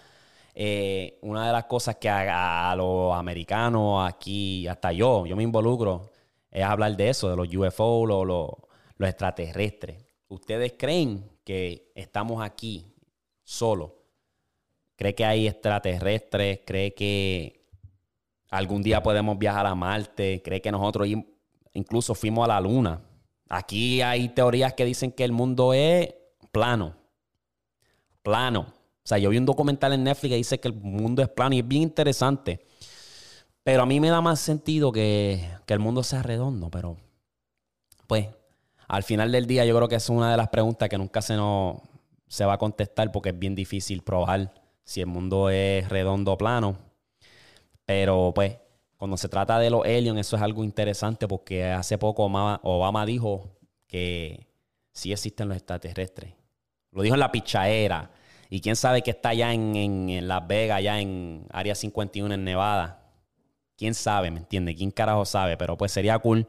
Eh, una de las cosas que a, los americanos aquí, hasta yo, yo me involucro, es hablar de eso, de los UFO, los, los extraterrestres. ¿Ustedes creen que estamos aquí solos? ¿Cree que hay extraterrestres? ¿Cree que algún día podemos viajar a Marte? ¿Cree que nosotros incluso fuimos a la Luna? Aquí hay teorías que dicen que el mundo es plano plano. O sea, yo vi un documental en Netflix que dice que el mundo es plano y es bien interesante. Pero a mí me da más sentido que, el mundo sea redondo. Pero, pues, al final del día yo creo que es una de las preguntas que nunca se, nos, se va a contestar porque es bien difícil probar si el mundo es redondo o plano. Pero, pues, cuando se trata de los aliens, eso es algo interesante porque hace poco Obama dijo que sí existen los extraterrestres. Lo dijo en la pichaera. Y quién sabe que está allá en, Las Vegas, allá en Área 51 en Nevada. Quién sabe, ¿me entiende? ¿Quién carajo sabe? Pero pues sería cool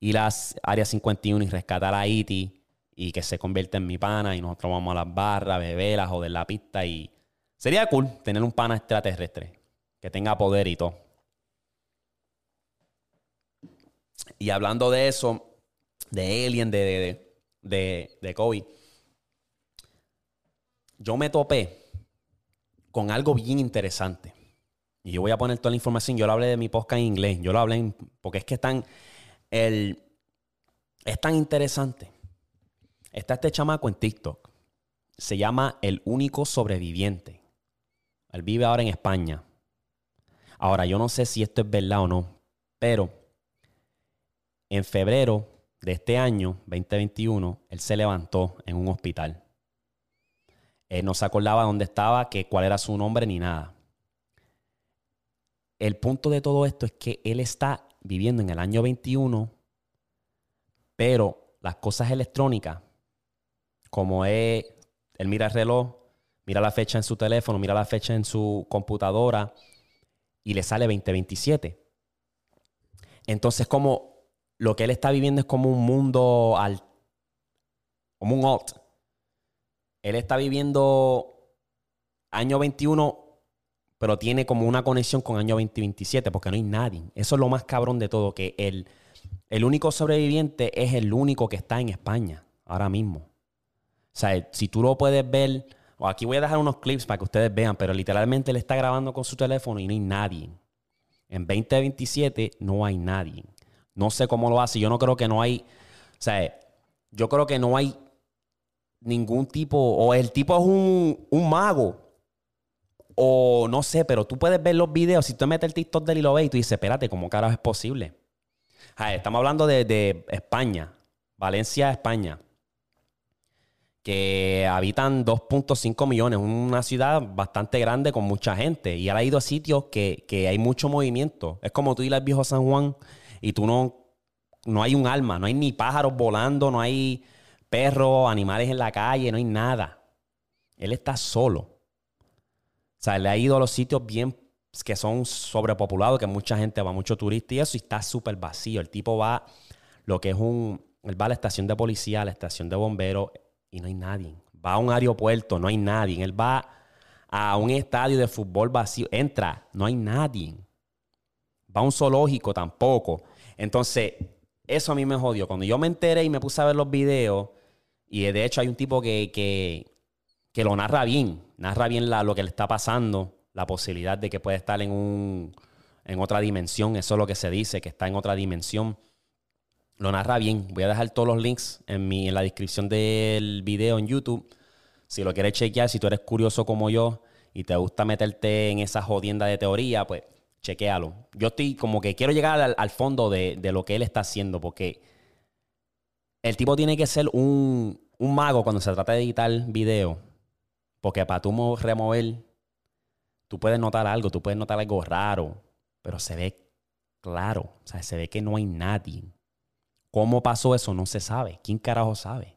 ir a Área 51 y rescatar a Iti y que se convierta en mi pana y nosotros vamos a las barras, beber, a joder la pista y sería cool tener un pana extraterrestre que tenga poder y todo. Y hablando de eso, de Alien, de, de, de, de yo me topé con algo bien interesante. Y yo voy a poner toda la información. Yo lo hablé de mi podcast en inglés. Yo lo hablé porque es que tan, el, es tan interesante. Está este chamaco en TikTok. Se llama El Único Sobreviviente. Él vive ahora en España. Ahora, yo no sé si esto es verdad o no, pero en febrero de este año, 2021, él se levantó en un hospital. Él no se acordaba dónde estaba, que, cuál era su nombre ni nada. El punto de todo esto es que él está viviendo en el año 21, pero las cosas electrónicas, como es, él mira el reloj, mira la fecha en su teléfono, mira la fecha en su computadora y le sale 2027. Entonces, como lo que él está viviendo es como un mundo al, como un alt, él está viviendo año 21, pero tiene como una conexión con año 2027, porque no hay nadie. Eso es lo más cabrón de todo, que el, el único sobreviviente es el único que está en España ahora mismo. O sea, si tú lo puedes ver O aquí voy a dejar unos clips para que ustedes vean, pero literalmente él está grabando con su teléfono y no hay nadie. En 2027 no hay nadie. No sé cómo lo hace. Yo no creo que no hay. O sea, yo creo que no hay ningún tipo. O el tipo es un, un mago. O no sé, pero tú puedes ver los videos. Si tú metes el TikTok de él y lo ves y tú dices, espérate, ¿cómo carajo es posible? estamos hablando de, de España. Valencia, España que habitan 2.5 millones, una ciudad bastante grande con mucha gente. Y él ha ido a sitios que, hay mucho movimiento. Es como tú ir al viejo San Juan y tú no, no hay un alma, no hay ni pájaros volando, no hay perros, animales en la calle, no hay nada. Él está solo. O sea, le ha ido a los sitios bien que son sobrepopulados, que mucha gente va, mucho turista y eso, y está súper vacío. El tipo va, lo que es un, él va a la estación de policía, a la estación de bomberos, y no hay nadie. Va a un aeropuerto, no hay nadie. Él va a un estadio de fútbol vacío, entra, no hay nadie. Va a un zoológico tampoco. Entonces, eso a mí me jodió. Cuando yo me enteré y me puse a ver los videos, y de hecho hay un tipo que, que, lo narra bien, narra bien lo que le está pasando, la posibilidad de que puede estar en, un, en otra dimensión, eso es lo que se dice, que está en otra dimensión lo narra bien. Voy a dejar todos los links en, mi, en la descripción del video en YouTube. Si lo quieres chequear, si tú eres curioso como yo y te gusta meterte en esa jodienda de teoría, pues chequéalo. Yo estoy como que quiero llegar al, fondo de, lo que él está haciendo, porque el tipo tiene que ser un, un mago cuando se trata de editar video. Porque para tú remover, tú puedes notar algo, tú puedes notar algo raro, pero se ve claro, o sea, se ve que no hay nadie. ¿Cómo pasó eso? No se sabe. ¿Quién carajo sabe?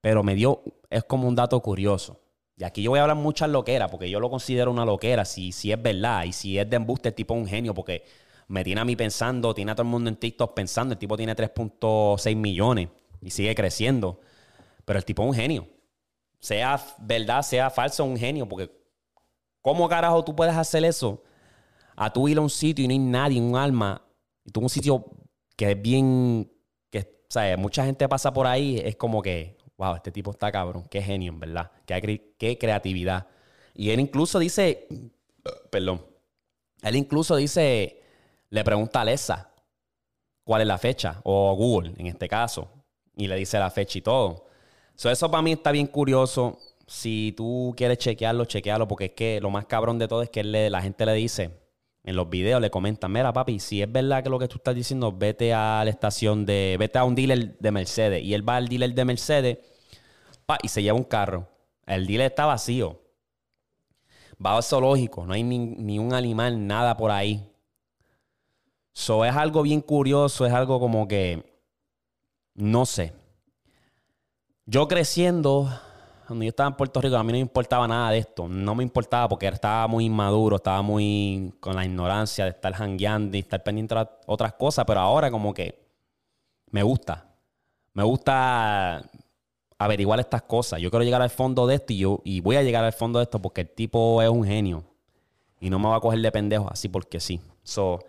Pero me dio, es como un dato curioso. Y aquí yo voy a hablar muchas loqueras, porque yo lo considero una loquera, si, si es verdad. Y si es de embuste, el tipo es un genio, porque me tiene a mí pensando, tiene a todo el mundo en TikTok pensando, el tipo tiene 3.6 millones y sigue creciendo. Pero el tipo es un genio. Sea verdad, sea falso, un genio, porque ¿cómo carajo tú puedes hacer eso? A tú ir a un sitio y no hay nadie, un alma, y tú un sitio que es bien, que, ¿sabes? Mucha gente pasa por ahí, es como que, wow, este tipo está cabrón, qué genio, en verdad, qué, qué creatividad. Y él incluso dice, perdón, él incluso dice, le pregunta a Alexa cuál es la fecha, o Google en este caso, y le dice la fecha y todo. eso para mí está bien curioso. Si tú quieres chequearlo, chequearlo, porque es que lo más cabrón de todo es que la gente le dice, en los videos le comentan, mira papi, si es verdad que lo que tú estás diciendo, vete a la estación de, vete a un dealer de Mercedes. Y él va al dealer de Mercedes y se lleva un carro. El dealer está vacío. Va al zoológico, no hay ni, un animal, nada por ahí. Eso es algo bien curioso, es algo como que, no sé. Yo creciendo, cuando yo estaba en Puerto Rico, a mí no me importaba nada de esto. No me importaba porque estaba muy inmaduro, estaba muy con la ignorancia de estar hangueando y estar pendiente de otras cosas. Pero ahora, como que me gusta. Me gusta averiguar estas cosas. Yo quiero llegar al fondo de esto y, yo, y voy a llegar al fondo de esto porque el tipo es un genio. Y no me va a coger de pendejo así porque sí. So,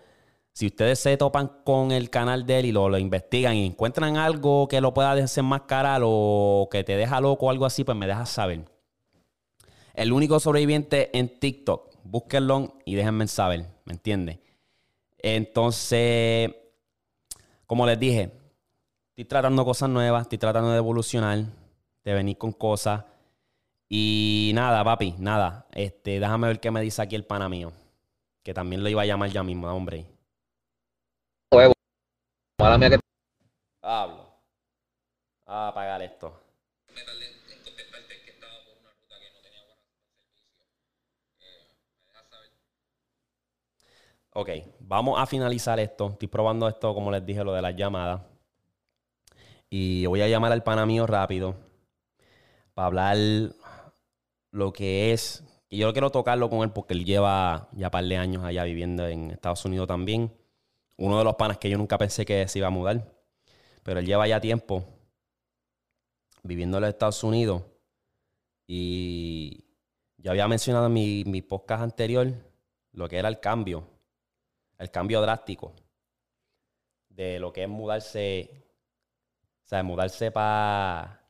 si ustedes se topan con el canal de él y lo, investigan y encuentran algo que lo pueda desenmascarar o que te deja loco o algo así, pues me dejas saber. El único sobreviviente en TikTok, búsquenlo y déjenme saber, ¿me entiendes? Entonces, como les dije, estoy tratando cosas nuevas, estoy tratando de evolucionar, de venir con cosas. Y nada, papi, nada. Este, déjame ver qué me dice aquí el pana mío. Que también lo iba a llamar ya mismo, hombre. Mía que. Hablo. A apagar esto. Ok, vamos a finalizar esto. Estoy probando esto, como les dije, lo de las llamadas. Y voy a llamar al pana mío rápido para hablar lo que es. Y yo quiero tocarlo con él porque él lleva ya par de años allá viviendo en Estados Unidos también uno de los panas que yo nunca pensé que se iba a mudar. Pero él lleva ya tiempo viviendo en los Estados Unidos. Y yo había mencionado en mi, podcast anterior lo que era el cambio, el cambio drástico de lo que es mudarse, o sea, mudarse para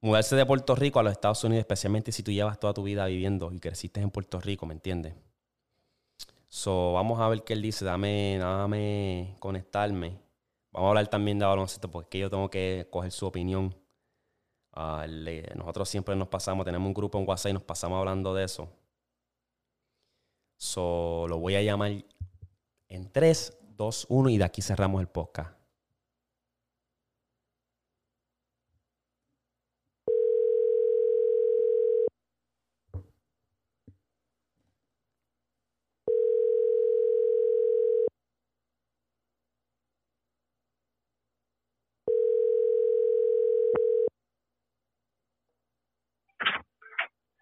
mudarse de Puerto Rico a los Estados Unidos, especialmente si tú llevas toda tu vida viviendo y creciste en Puerto Rico, ¿me entiendes? So, vamos a ver qué él dice. Dame, dame conectarme. Vamos a hablar también de baloncesto porque yo tengo que coger su opinión. Ah, nosotros siempre nos pasamos, tenemos un grupo en WhatsApp y nos pasamos hablando de eso. So, lo voy a llamar en 3, 2, 1 y de aquí cerramos el podcast.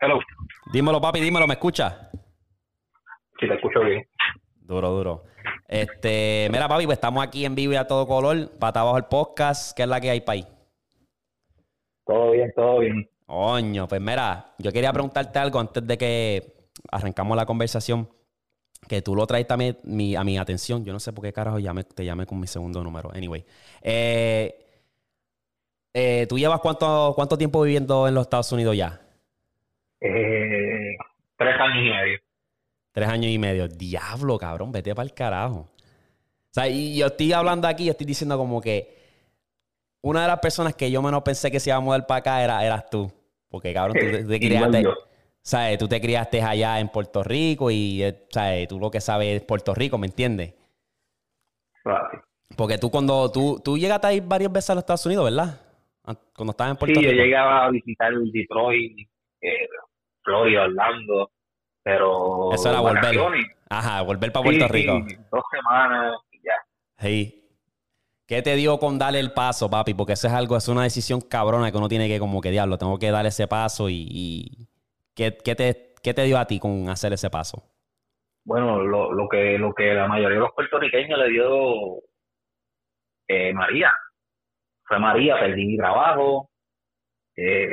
Hello. Dímelo, papi, dímelo, ¿me escuchas? Si te escucho bien. Duro, duro. Este, mira, papi, pues estamos aquí en vivo y a todo color, pata abajo el podcast, ¿qué es la que hay para ahí? Todo bien, todo bien. Coño, pues mira, yo quería preguntarte algo antes de que arrancamos la conversación, que tú lo traes también mi- a mi atención. Yo no sé por qué carajo llamé- te llamé con mi segundo número. Anyway, eh, eh, ¿tú llevas cuánto, cuánto tiempo viviendo en los Estados Unidos ya? Eh, tres años y medio. Tres años y medio. Diablo, cabrón, vete para el carajo. O sea, y yo estoy hablando aquí, yo estoy diciendo como que una de las personas que yo menos pensé que se iba a mudar para acá era, eras tú. Porque, cabrón, tú te, te criaste, yo. ¿sabes? Tú te criaste allá en Puerto Rico y, eh, ¿sabes? Tú lo que sabes es Puerto Rico, ¿me entiendes? Claro. Porque tú cuando, tú, tú llegaste a ir varias veces a los Estados Unidos, ¿verdad? An- Cuando estabas en Puerto Sí, yo Rico. llegaba a visitar Detroit, eh, Florida, Orlando, pero Eso era volver. vacaciones. Ajá, volver para Puerto sí, Rico. dos semanas y ya. Sí. ¿Qué te dio con darle el paso, papi? Porque eso es algo, es una decisión cabrona que uno tiene que como que diablo, tengo que dar ese paso y, y- ¿qué, qué te, qué te dio a ti con hacer ese paso? Bueno, lo, lo que lo que la mayoría de los puertorriqueños le dio eh, María. Fue María, perdí mi trabajo. Eh,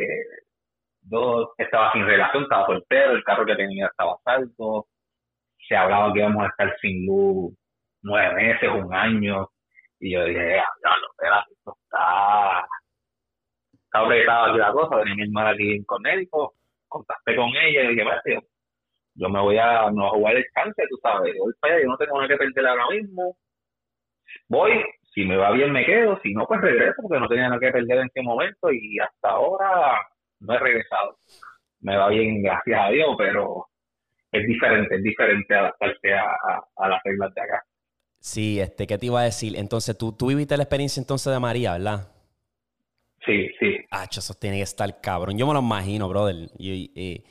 yo estaba sin relación, estaba soltero, el carro que tenía estaba saldo. Se hablaba que íbamos a estar sin luz nueve meses, un año. Y yo dije, ya, no, esto está, está apretada aquí la cosa. Tenía mi hermana aquí en Connecticut, contacté con ella y dije, "Mira, tío, yo me voy a, me voy jugar el chance, tú sabes, voy para allá, yo no tengo nada que perder ahora mismo. Voy, si me va bien me quedo, si no, pues regreso, porque no tenía nada que perder en ese momento y hasta ahora no he regresado. Me va bien, gracias a Dios, pero es diferente, es diferente adaptarse a, a, a las reglas de acá. Sí, este, ¿qué te iba a decir? Entonces, tú, tú viviste la experiencia entonces de María, ¿verdad? Sí, sí. Ah, eso tiene que estar cabrón. Yo me lo imagino, brother. Y, y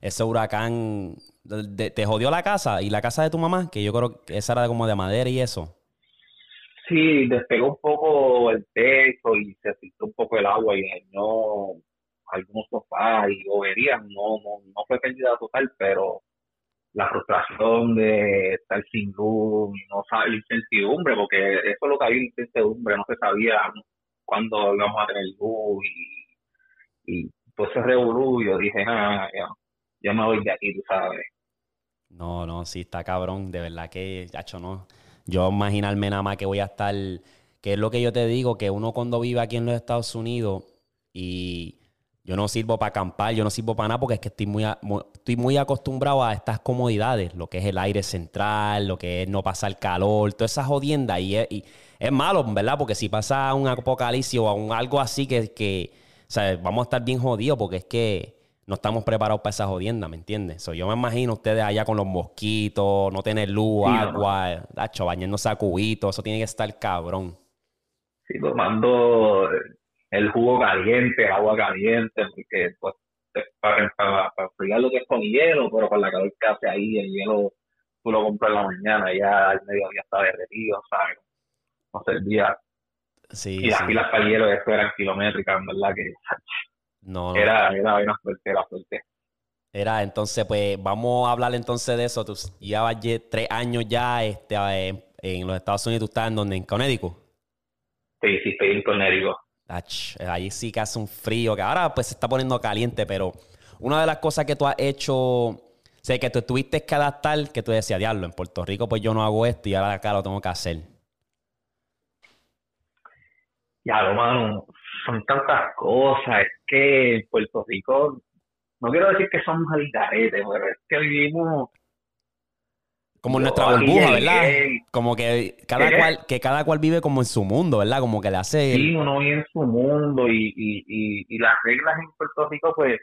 ese huracán de- te jodió la casa y la casa de tu mamá, que yo creo que esa era como de madera y eso. Sí, despegó un poco el techo y se filtró un poco el agua y dañó algunos sofás y boberías. No, no, no fue pérdida total, pero la frustración de estar sin luz, no saber incertidumbre, porque eso es lo que había incertidumbre, no se sabía cuándo íbamos a tener luz y, y pues ese revolú, dije, ah, ya, ya me voy de aquí, tú sabes. No, no, sí, está cabrón. De verdad que, chacho, no. Yo imaginarme nada más que voy a estar. Que es lo que yo te digo, que uno cuando vive aquí en los Estados Unidos y yo no sirvo para acampar, yo no sirvo para nada porque es que estoy muy, a- estoy muy acostumbrado a estas comodidades, lo que es el aire central, lo que es no pasar calor, toda esa jodienda. Y es, y es malo, ¿verdad? Porque si pasa un apocalipsis o un, algo así que, que o sea, vamos a estar bien jodidos porque es que no estamos preparados para esa jodienda, ¿me entiendes? So, yo me imagino ustedes allá con los mosquitos, no tener luz, Sí, agua, dacho, bañándose a cubitos, eso tiene que estar cabrón. sí, tomando el jugo caliente, el agua caliente, porque pues es para, para, para lo que es con hielo, pero con la calor que hace ahí, el hielo tú lo compras en la mañana, ya al mediodía está derretido, ¿sabes? No servía. Sí, Y las sí. filas para el hielo, eso eran kilométricas, en verdad, que No, no. era, era una fuerte, era fuerte. Era, entonces, pues vamos a hablar entonces de eso. Tú llevas tres años ya este, en, en los Estados Unidos, tú estás en donde, en Connecticut. Sí, sí, estoy en Connecticut. Ach, allí sí que hace un frío, que ahora pues se está poniendo caliente, pero una de las cosas que tú has hecho, o que tú tuviste que adaptar, que tú decías, diablo, en Puerto Rico pues yo no hago esto y ahora acá lo tengo que hacer. Ya, lo mano, son tantas cosas, es que en Puerto Rico, no quiero decir que somos al garete, pero es que vivimos Como en nuestra aquí burbuja. ¿verdad? Como que cada ¿Qué? cual, que cada cual vive como en su mundo, ¿verdad? Como que le hace. Sí, uno vive en su mundo y, y, y, y las reglas en Puerto Rico, pues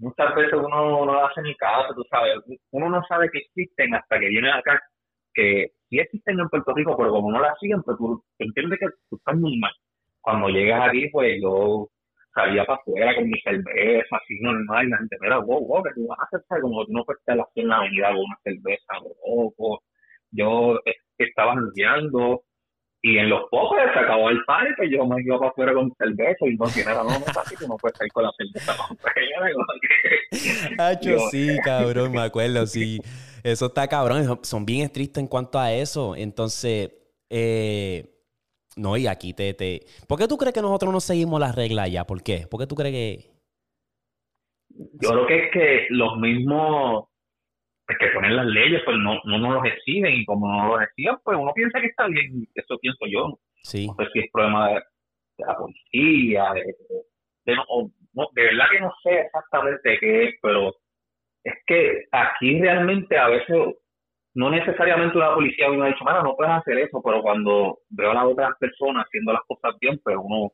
muchas veces uno no hace ni caso, tú sabes. Uno no sabe que existen hasta que viene acá, que sí existen en Puerto Rico, pero como no las siguen, pues tú entiendes que tú estás muy mal. Cuando llegas aquí, pues yo salía para afuera con mi cerveza, así normal, y la gente, mira, wow, wow, que tú vas a hacer, ¿sabes? como que no puedes estar así en la avenida con una cerveza, loco. Yo estaba jangueando, y en los pocos se acabó el party, pues yo me iba para afuera con cerveza y no tiene nada, no, papi, tú no puedes salir con la cerveza para que- Hacho, Yo- sí, cabrón, me acuerdo, sí. Eso está cabrón. Son bien estrictos en cuanto a eso. Entonces, eh, no, y aquí te, te. ¿Por qué tú crees que nosotros no seguimos las reglas ya? ¿Por qué? ¿Por qué tú crees que.? Yo creo que es que los mismos pues, que ponen las leyes, pues no, no nos los exigen y como no los exigen, pues uno piensa que está bien, eso pienso yo. Sí. No sé si es problema de, de la policía, de, de- o- no, de verdad que no sé exactamente qué es, pero es que aquí realmente a veces no necesariamente una policía me ha dicho, mano, no puedes hacer eso, pero cuando veo a las otras personas haciendo las cosas bien, pues uno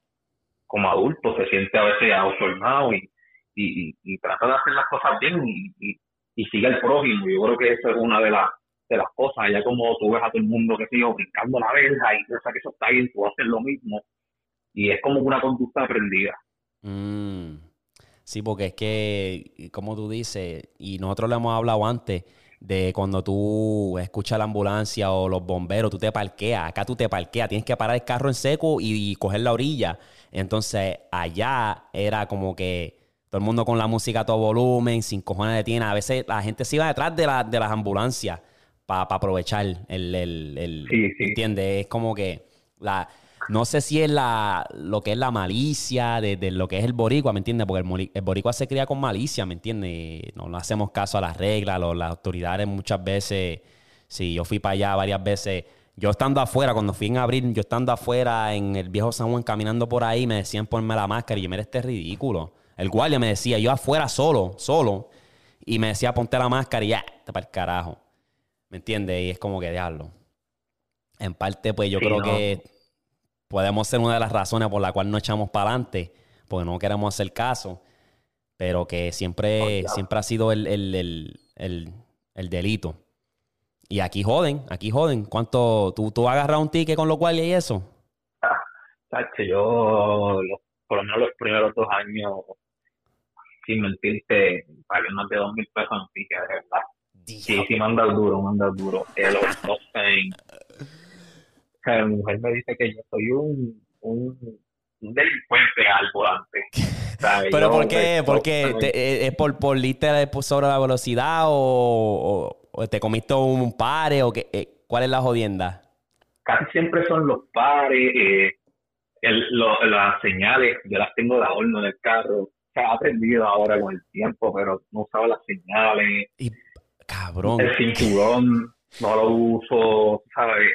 como adulto se siente a veces autoformado y, y, trata de hacer las cosas bien y, y, sigue al prójimo. Yo creo que eso es una de las de las cosas, ya como tú ves a todo el mundo que sigue brincando la verja y piensa que eso está bien, tú haces lo mismo y es como una conducta aprendida. Mm. Sí, porque es que, como tú dices, y nosotros le hemos hablado antes, de cuando tú escuchas la ambulancia o los bomberos, tú te parqueas, acá tú te parqueas, tienes que parar el carro en seco y, y coger la orilla. Entonces, allá era como que todo el mundo con la música a todo volumen, sin cojones de tiene. A veces la gente se iba detrás de, la, de las ambulancias para aprovechar el, el, el- Sí, sí. ¿entiendes? Es como que la... No sé si es la, lo que es la malicia de, de lo que es el boricua, ¿me entiendes? Porque el, boricua se cría con malicia, ¿me entiendes? No, no hacemos caso a las reglas, lo- las autoridades muchas veces, sí, yo fui para allá varias veces, yo estando afuera, cuando fui en abril, yo estando afuera en el viejo San Juan caminando por ahí, me decían ponerme la máscara y yo, mira, este es ridículo. El guardia me decía, yo afuera solo, solo, y me decía, ponte la máscara y ya, te para el carajo. ¿Me entiendes? Y es como que dejarlo. En parte, pues yo Sí, creo no. que podemos ser una de las razones por la cual no echamos para adelante, porque no queremos hacer caso, pero que siempre, Oh, siempre ha sido el, el- el- el- el delito. Y aquí joden, aquí joden. ¿Cuánto? ¿Tú, tú agarras un ticket con lo cual y eso? Sache, yo los- por lo menos los primeros dos años, sin mentirte, pagué más de dos mil pesos en ticket, de verdad. Sí, sí, manda duro, manda duro. El stop sign. O sea, mi mujer me dice que yo soy un, un, un delincuente al volante. O sea, ¿Pero yo, por qué? ¿Por qué? no, ¿Te- eh, ¿Es por, por irte sobre la velocidad o, o- o te comiste un pare o qué? Eh, ¿Cuál es la jodienda? Casi siempre son los pares, eh, el- lo- las señales, yo las tengo de adorno en el carro. Se ha aprendido ahora con el tiempo, pero no usaba las señales. Y, cabrón. el cinturón no lo uso, ¿sabes?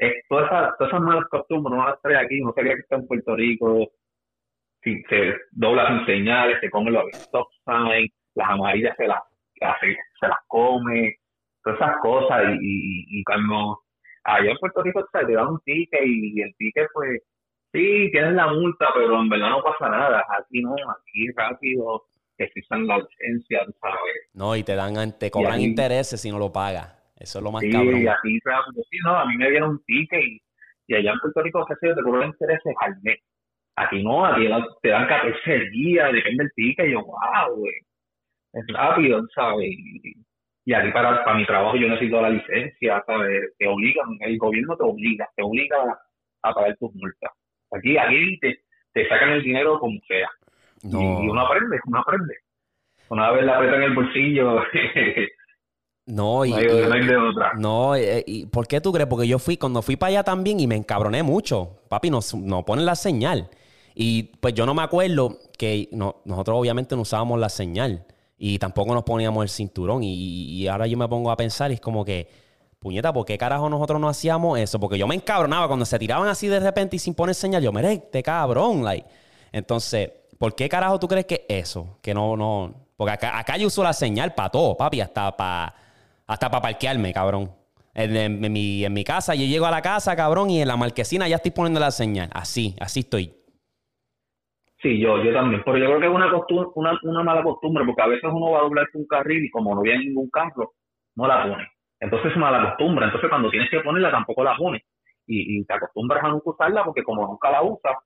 Es, todas, esas, todas esas malas costumbres no las trae aquí, no sabía que está en Puerto Rico, si se dobla sin señales, se come los stop las amarillas se las, se las come, todas esas cosas, y, y, y cuando allá en Puerto Rico ¿sabes? te dan un ticket y el ticket pues sí, tienes la multa, pero en verdad no pasa nada, aquí no, aquí rápido, que fijan la licencia, tú ¿sabes? No, y te dan, te cobran ahí- intereses si no lo pagas. Eso es lo más Sí, cabrón. y así. Sí, no, a mí me dieron un ticket y, y allá en Puerto Rico, qué sé yo, te cobran intereses al mes. Aquí no, aquí te dan 14 días, depende del ticket, y yo, wow, güey. Es rápido, ¿sabes? Y, y aquí para, para mi trabajo yo necesito la licencia, ¿sabes? Te obligan, el gobierno te obliga, te obliga a pagar tus multas. Aquí, aquí te, te sacan el dinero como sea. No. Y, y uno aprende, uno aprende. Una vez la aprieta en el bolsillo, No, y, no hay, y- no hay de otra. no, eh, y ¿por qué tú crees? Porque yo fui, cuando fui para allá también y me encabroné mucho. Papi, nos, nos ponen la señal. Y pues yo no me acuerdo que no- nosotros obviamente no usábamos la señal y tampoco nos poníamos el cinturón. Y, y ahora yo me pongo a pensar y es como que, puñeta, ¿por qué carajo nosotros no hacíamos eso? Porque yo me encabronaba cuando se tiraban así de repente y sin poner señal. Yo, mire, este cabrón, like. Entonces, ¿por qué carajo tú crees que eso? Que no, no. Porque acá, acá yo uso la señal para todo, papi, hasta para hasta para parquearme, cabrón. En, mi, en mi casa, yo llego a la casa, cabrón, y en la marquesina ya estoy poniendo la señal. Así, así estoy. Sí, yo, yo también, pero yo creo que es una, una, mala costumbre, porque a veces uno va a doblarse un carril y como no viene ningún carro, no la pone. Entonces es mala costumbre, entonces cuando tienes que ponerla tampoco la pones. Y, y te acostumbras a nunca usarla porque como nunca la usas,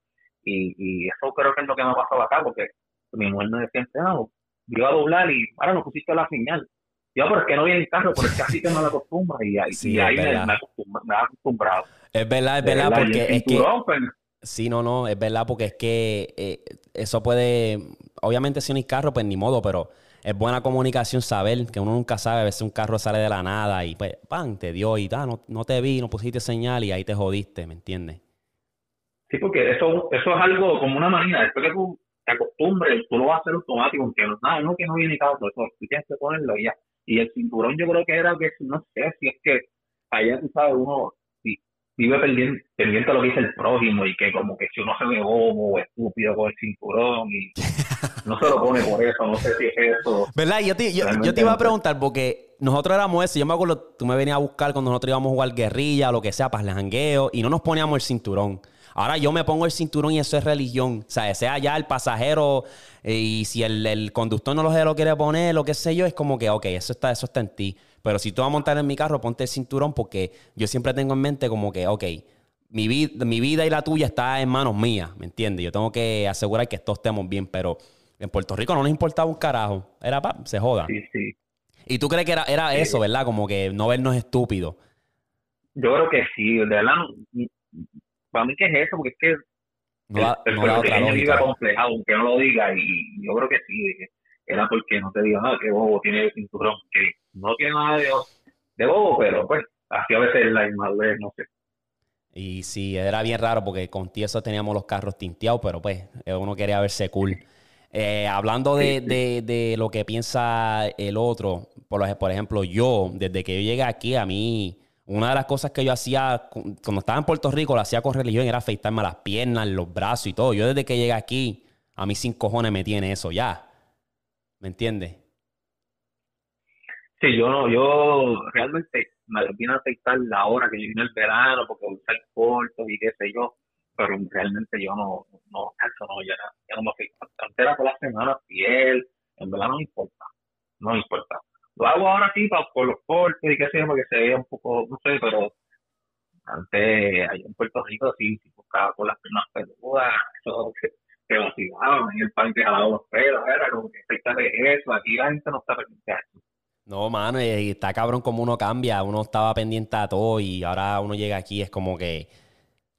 y, y eso creo que es lo que me ha pasado acá, porque mi mujer me decía, ah, yo iba a doblar y ahora no pusiste la señal. Yo, pero es que no viene el carro, pero es que así te mala costumbre y, ahí- Sí, y es ahí me, me acostumbra- me ha acostumbrado. Es verdad, es verdad, porque es que. pues, Sí, no, no, es verdad, porque es que eh, eso puede, obviamente si no hay carro, pues ni modo, pero es buena comunicación saber que uno nunca sabe, a veces un carro sale de la nada y pues, ¡pam!, te dio y tal, no, no te vi, no pusiste señal y ahí te jodiste, ¿me entiendes? Sí, porque eso, eso es algo como una manía. Después que tú te acostumbres, tú lo vas a hacer automático, aunque no, nada, no que no viene carro, eso, tú tienes que ponerlo y ya. Y el cinturón yo creo que era que, no sé, si es que allá tú sabes, uno vi- vive pendiente, pendiente a lo que dice el prójimo y que como que si uno se ve bobo o estúpido con el cinturón y no se lo pone por eso, no sé si es eso. ¿Verdad? Yo te, yo, yo te iba a preguntar porque nosotros éramos eso. Yo me acuerdo, tú me venías a buscar cuando nosotros íbamos a jugar guerrilla lo que sea, para el jangueo, y no nos poníamos el cinturón. Ahora yo me pongo el cinturón y eso es religión. O sea, sea ya el pasajero eh, y si el, el conductor no lo, lo quiere poner, lo que sé yo, es como que, ok, eso está, eso está en ti. Pero si tú vas a montar en mi carro, ponte el cinturón porque yo siempre tengo en mente como que, ok, mi, vid- mi vida y la tuya está en manos mías, ¿me entiendes? Yo tengo que asegurar que todos estemos bien, pero en Puerto Rico no nos importaba un carajo. Era, pa, se joda. Sí, sí. Y tú crees que era, era eso, ¿verdad? Como que no vernos estúpidos. Yo creo que sí, de verdad, para mí que es eso, porque es que No da, el, el no puertorriqueño vive lógica. acomplejado, aunque no lo diga, y yo creo que sí, que era porque no te diga nada, que bobo tiene el cinturón, que no tiene nada de, de bobo, pero pues, así a veces la inmadurez, no sé. Y sí, era bien raro porque con eso teníamos los carros tinteados, pero pues eh, uno quería verse cool. Eh, hablando de, de- de lo que piensa el otro, por, por ejemplo, yo, desde que yo llegué aquí, a mí, una de las cosas que yo hacía cu- cuando estaba en Puerto Rico, lo hacía con religión, era afeitarme las piernas, los brazos y todo. Yo desde que llegué aquí, a mí sin cojones me tiene eso ya. ¿Me entiendes? Sí, yo no, yo realmente me vine a afeitar la hora que yo vine el verano, porque usar cortos y qué sé yo, pero realmente yo no, no, eso no, ya, ya no me afeito. Antes era por la semana piel, en verdad no importa, no me importa. Lo hago ahora sí para, por los cortes y qué sé yo, porque se vea un poco, no sé, pero antes allá en Puerto Rico sí, sí buscaba con las piernas peludas, eso se, se vacilaban, en el parque jalaba los pelos, era como que afeitar eso, aquí la gente no está pendiente a eso. No, mano, y está cabrón como uno cambia. Uno estaba pendiente a todo y ahora uno llega aquí, es como que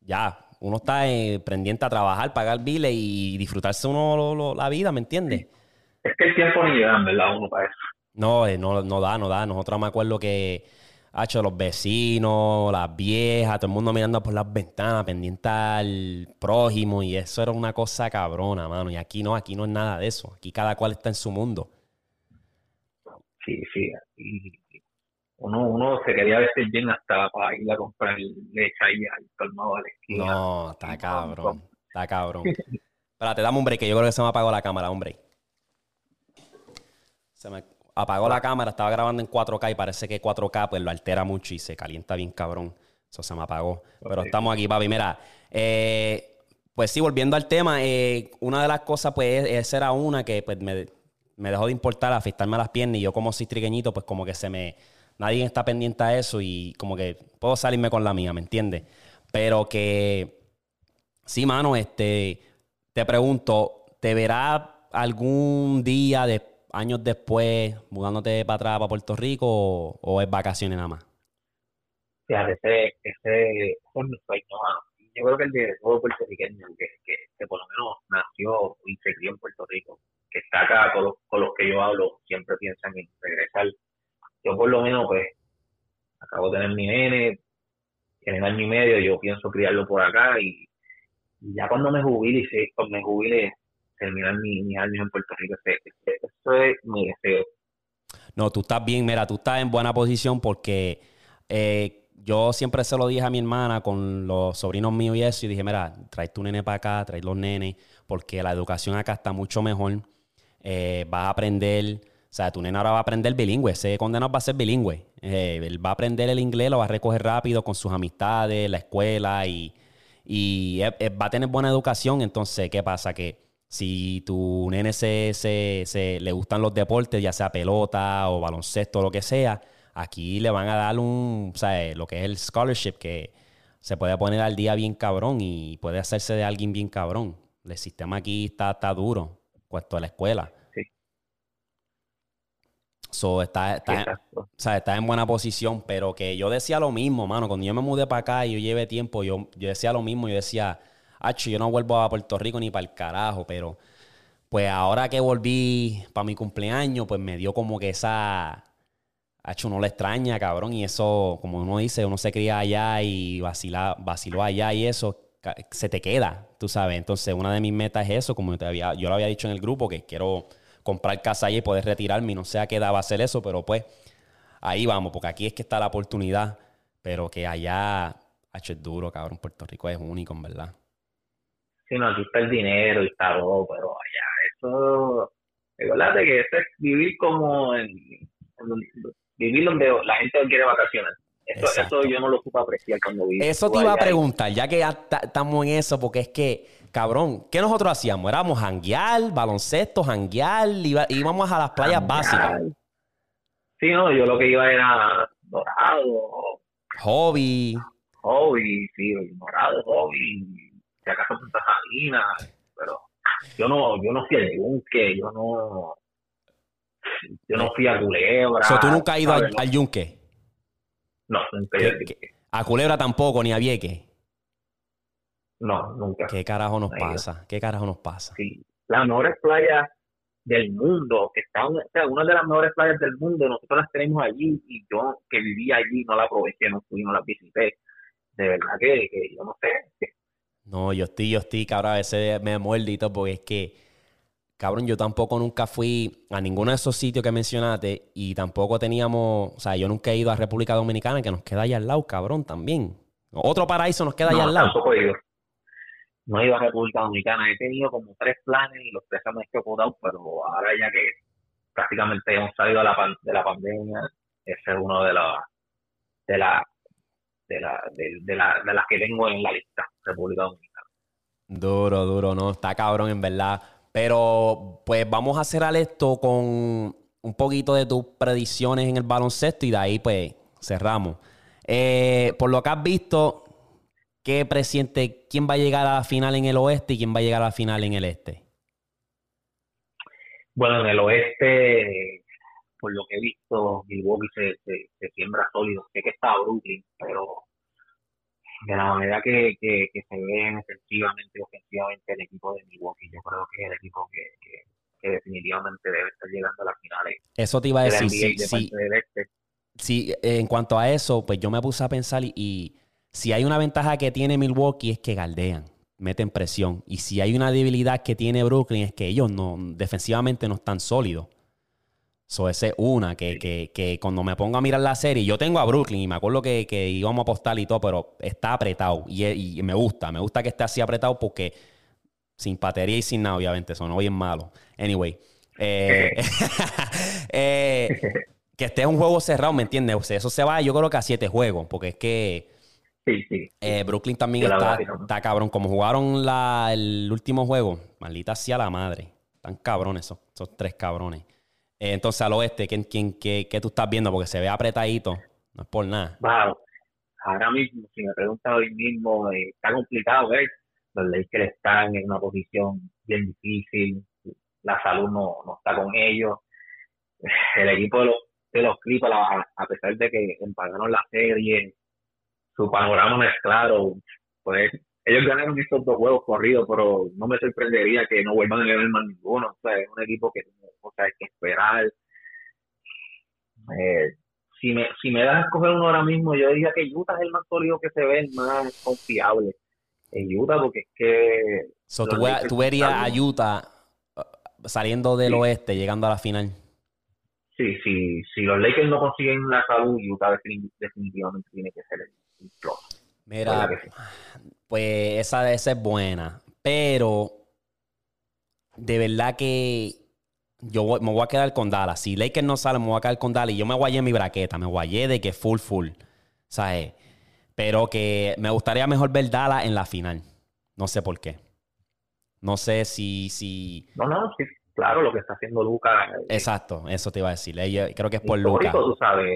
ya, uno está eh, pendiente a trabajar, pagar biles y disfrutarse uno lo- lo- la vida, ¿me entiendes? Es que el tiempo ni en verdad, uno para eso. No, eh, no, no da, no da. Nosotros me acuerdo que, hecho los vecinos, las viejas, todo el mundo mirando por las ventanas, pendiente al prójimo, y eso era una cosa cabrona, mano. Y aquí no, aquí no es nada de eso. Aquí cada cual está en su mundo. Sí, sí. Y uno, uno se quería vestir bien hasta para ir a comprar leche ahí al colmado de la esquina. No, está cabrón. Está cabrón. Espérate, dame un break, que yo creo que se me apagó la cámara, hombre. Se me apagó la cámara, estaba grabando en 4K y parece que 4K pues lo altera mucho y se calienta bien cabrón. Eso se me apagó. Pero estamos aquí, papi. Mira, eh, pues sí, volviendo al tema, eh, una de las cosas, pues, esa era una que pues, me, me dejó de importar afeitarme las piernas y yo como soy trigueñito, pues como que se me... Nadie está pendiente a eso y como que puedo salirme con la mía, ¿me entiendes? Pero que... Sí, mano, este... Te pregunto, ¿te verás algún día de años después mudándote para atrás, para Puerto Rico, o, o es vacaciones nada más? Fíjate, ese, Yo creo que el de todo puertorriqueño que, que, que por lo menos nació y se crió en Puerto Rico, que está acá con los, con los que yo hablo, siempre piensan en regresar. Yo por lo menos, pues, acabo de tener mi nene, en el año y medio, yo pienso criarlo por acá y, y ya cuando me jubile, si cuando me jubile, terminar mi- mis años en Puerto Rico, ese- ese- eso es mi deseo. No, tú estás bien, mira, tú estás en buena posición porque eh, yo siempre se lo dije a mi hermana con los sobrinos míos y eso, y dije, mira, trae tu nene para acá, trae los nenes, porque la educación acá está mucho mejor. Eh, vas a aprender, o sea, tu nene ahora va a aprender bilingüe, ese condenado va a ser bilingüe. Eh, él va a aprender el inglés, lo va a recoger rápido con sus amistades, la escuela y, y va a tener buena educación. Entonces, ¿qué pasa? Que si tu nene se, se- se- le gustan los deportes, ya sea pelota o baloncesto o lo que sea, aquí le van a dar un, eh, lo que es el scholarship, que se puede poner al día bien cabrón y puede hacerse de alguien bien cabrón. El sistema aquí está, está duro, puesto a la escuela. Sí. So, está, está, o sea, está en buena posición, pero que yo decía lo mismo, mano. Cuando yo me mudé para acá y yo llevé tiempo, yo, yo decía lo mismo. Yo decía, Acho, yo no vuelvo a Puerto Rico ni para el carajo, pero pues ahora que volví para mi cumpleaños, pues me dio como que esa. Hacho, uno le extraña, cabrón, y eso, como uno dice, uno se cría allá y vacila, vaciló allá y eso, se te queda, tú sabes. Entonces, una de mis metas es eso, como te había, yo lo había dicho en el grupo, que quiero comprar casa allá y poder retirarme, y no sé a qué edad va a ser eso, pero pues ahí vamos, porque aquí es que está la oportunidad, pero que allá, hacho, es duro, cabrón, Puerto Rico es único, en verdad. Sí, no, aquí está el dinero y está todo, pero allá, eso, recuerda que eso es vivir como en, en vivir donde la gente quiere vacaciones. Eso, Exacto. eso yo no lo supe apreciar cuando viví. Eso te iba a preguntar, ya que ya ta- estamos en eso, porque es que, cabrón, ¿qué nosotros hacíamos? Éramos janguear, baloncesto, janguear, iba- íbamos a las playas básicas, Sí, no, yo lo que iba era dorado, hobby. hobby, sí, dorado, hobby, si acaso Punta Salina, pero yo no, yo no fui al yunque, yo no, yo no fui a Culebra. So, ¿Tú nunca has ido al, al yunque? No, nunca he ido al ¿Qué- yunque. qué- A Culebra tampoco, ni a Vieques. No, nunca. ¿Qué carajo nos No pasa? ¿Qué carajo nos pasa? Sí, las mejores playas del mundo, que están, o sea, una de las mejores playas del mundo, nosotros las tenemos allí y yo que vivía allí no la aproveché, no fui, no la visité. De verdad que, que yo no sé, No, yo estoy, yo estoy, cabrón, a veces me muerde y todo, porque es que, cabrón, yo tampoco nunca fui a ninguno de esos sitios que mencionaste y tampoco teníamos, o sea, yo nunca he ido a República Dominicana, que nos queda allá al lado, cabrón, también. Otro paraíso nos queda allá no, al lado. tampoco he ido. No he ido a República Dominicana, he tenido como tres planes y los tres han quedado, pero ahora ya que prácticamente hemos salido de la, pan- de la pandemia, ese es uno de las de la, de, la, de, de la, de las que tengo en la lista, República Dominicana. Duro, duro, no, está cabrón en verdad. Pero pues vamos a cerrar esto con un poquito de tus predicciones en el baloncesto y de ahí pues cerramos. Eh, por lo que has visto, ¿qué presiente quién va a llegar a la final en el oeste y quién va a llegar a la final en el este? Bueno, en el oeste, por lo que he visto, Milwaukee se, se, se siembra sólido. Sé que está Brooklyn, pero de la manera que, que, que se ven efectivamente y ofensivamente el equipo de Milwaukee, yo creo que es el equipo que, que, que definitivamente debe estar llegando a las finales Eso te iba a decir. Sí, de sí, este. sí, en cuanto a eso, pues yo me puse a pensar y, y si hay una ventaja que tiene Milwaukee es que galdean, meten presión. Y si hay una debilidad que tiene Brooklyn es que ellos no, defensivamente no están sólidos. So, esa es una, que, que, que cuando me pongo a mirar la serie, yo tengo a Brooklyn y me acuerdo que, que íbamos a apostar y todo, pero está apretado y, y me gusta, me gusta que esté así apretado porque sin batería y sin nada, obviamente, sonó bien malo. Anyway, eh, eh, que esté un juego cerrado, ¿me entiendes? O sea, eso se va, yo creo que a siete juegos, porque es que Sí, sí. eh, Brooklyn también está, está cabrón. Como jugaron la, el último juego, maldita sea la madre. Están cabrones esos, esos tres cabrones. Eh, entonces, al oeste, ¿quién, quién, qué, qué tú estás viendo? Porque se ve apretadito. No es por nada. Wow. Ahora mismo, si me preguntas hoy mismo, eh, está complicado ver. Los Lakers están en una posición bien difícil. La salud no, no está con ellos. El equipo de los, de los Clippers, a, a pesar de que empataron la serie, su panorama no es claro. Pues ellos ganaron estos dos juegos corridos, pero no me sorprendería que no vuelvan a ganar más ninguno. O sea, es un equipo que o sea, hay que esperar. Eh, si me, si me das a escoger uno ahora mismo, yo diría que Utah es el más sólido que se ve, el más confiable. En Utah, porque es que So, tú, ve- tú verías a Utah uh, saliendo del Sí. oeste, llegando a la final. sí, sí, si los Lakers no consiguen la salud, Utah defini- definitivamente tiene que ser el, el. Mira, pues esa, esa es buena. Pero de verdad que yo voy- me voy a quedar con Dallas. Si Lakers no sale, me voy a quedar con Dallas. Y yo me guayé mi braqueta. Me guayé de que full, full. ¿Sabes? Pero que me gustaría mejor ver Dallas en la final. No sé por qué. No sé si... si... No, no, sí, claro, lo que está haciendo Lucas es Exacto, eso te iba a decir. Creo que es por Lucas. histórico, tú sabes,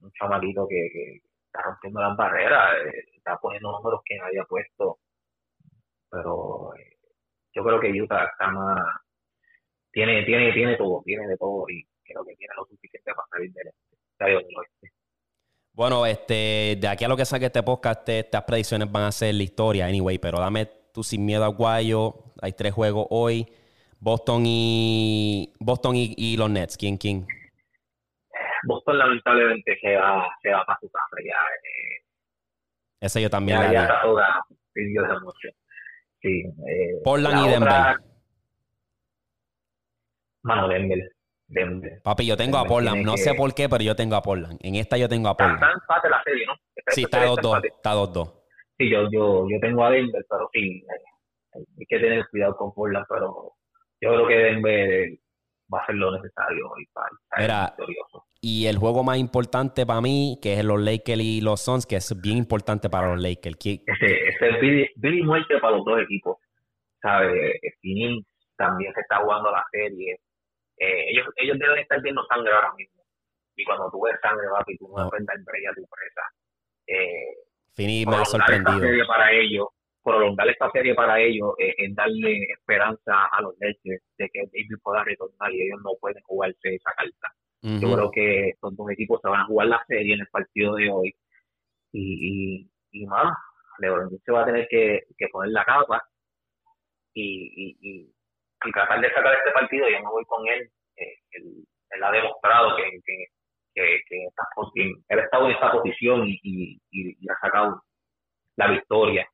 un chamaquito que, que está rompiendo las barreras, eh, está poniendo números que nadie ha puesto, pero eh, yo creo que Utah está más, tiene, tiene, tiene todo, tiene de todo y creo que tiene lo suficiente para salir del estadio. Bueno, este, de aquí a lo que saque este podcast, estas predicciones van a ser la historia, anyway, pero dame tú sin miedo a Guayo. Hay tres juegos hoy. Boston y Boston y los Nets. ¿Quién, quién? Boston lamentablemente se va, se va para su casa ya, eh, Ese yo también ya, la ya di. está toda, de mucho. Sí, eh, Portland y Denver. otra- Mano, Denver, Denver. Papi, yo tengo a Portland. No que- sé por qué, pero yo tengo a Portland. En esta yo tengo a Está, está Portland. en empate la serie, ¿no? Sí, está Está 2-2. empate. Está 2-2. Sí, yo, yo, yo tengo a Denver, pero sí, hay, hay que tener cuidado con Portland, pero yo creo que Denver va a hacer lo necesario hoy para victorioso. Y el juego más importante para mí, que es los Lakers y los Suns, que es bien importante para los Lakers. ¿Quién- Ese, ese es Billy, Billy muerte para los dos equipos. ¿Sabe? Phoenix también se está jugando la serie. Eh, ellos, ellos deben estar viendo sangre ahora mismo. Y cuando tú ves sangre, papi, tú no No. enfrentas en a tu presa. Eh, Fini me ha sorprendido. para ellos, prolongar esta serie para ellos eh, es darle esperanza a los Lakers de que David pueda retornar y ellos no pueden jugarse esa carta. Yo creo que estos dos equipos se van a jugar la serie en el partido de hoy y, y, y mano, LeBron se va a tener que, que poner la capa y, y, tratar de sacar este partido. Yo me voy con él. eh, él, él ha demostrado que, que, que, que está, que él ha estado en esta posición y ha sacado la victoria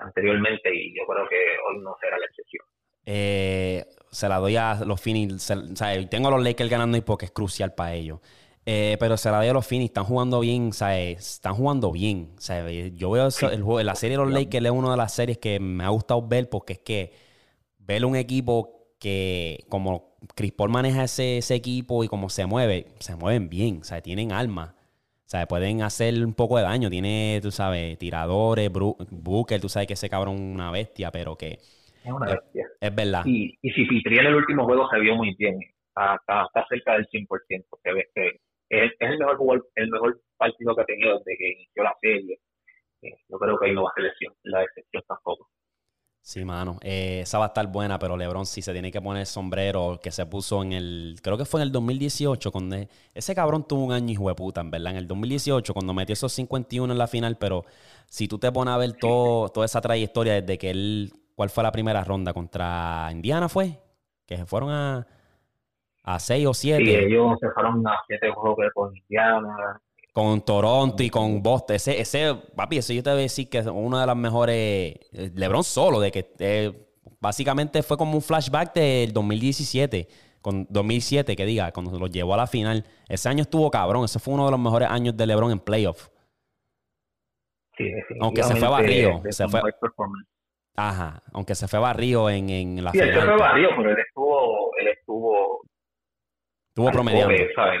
anteriormente y yo creo que hoy no será la excepción. Eh, se la doy a los Phoenix. se- o sea, tengo a los Lakers ganando y porque es crucial para ellos. Eh, pero se la doy a los Phoenix. Están jugando bien. sea, Están jugando bien. sea, Yo veo eso- el juego, la serie de los Lakers es una de las series que me ha gustado ver porque es que ver un equipo que como Chris Paul maneja ese, ese equipo y como se mueve, se mueven bien. O sea, tienen alma. O sea, pueden hacer un poco de daño. Tiene, tú sabes, tiradores, Booker, tú sabes que ese cabrón es una bestia, pero que Es una bestia. es verdad. Y, y si Pitri en el último juego se vio muy bien, está, cerca del 100%, se ve que es, es el mejor jugador- el mejor partido que ha tenido desde que inició la serie. Eh, yo creo que ahí no va a ser la excepción tampoco. Sí, mano. Eh, esa va a estar buena, pero LeBron sí se tiene que poner el sombrero que se puso en el. Creo que fue en el 2018. Cuando ese cabrón tuvo un año hijo de puta, en verdad. En el 2018, cuando metió esos 51 en la final. Pero si tú te pones a ver todo, toda esa trayectoria desde que él. ¿Cuál fue la primera ronda? ¿Contra Indiana fue? Que se fueron a. A 6 o 7. Y ellos se fueron a siete juegos con Indiana. Con Toronto y con Boston. Ese, ese, papi, eso yo te voy a decir que es una de las mejores. eh, LeBron solo, de que eh, básicamente fue como un flashback del 2017, con 2007, que diga, cuando lo llevó a la final. Ese año estuvo cabrón. Ese fue uno de los mejores años de LeBron en playoff. Sí, Aunque se fue de se fue-. Ajá, aunque se fue barrio en, en la Sí, él se final. fue barrido, pero él estuvo, él estuvo Estuvo promediando. ¿sabes?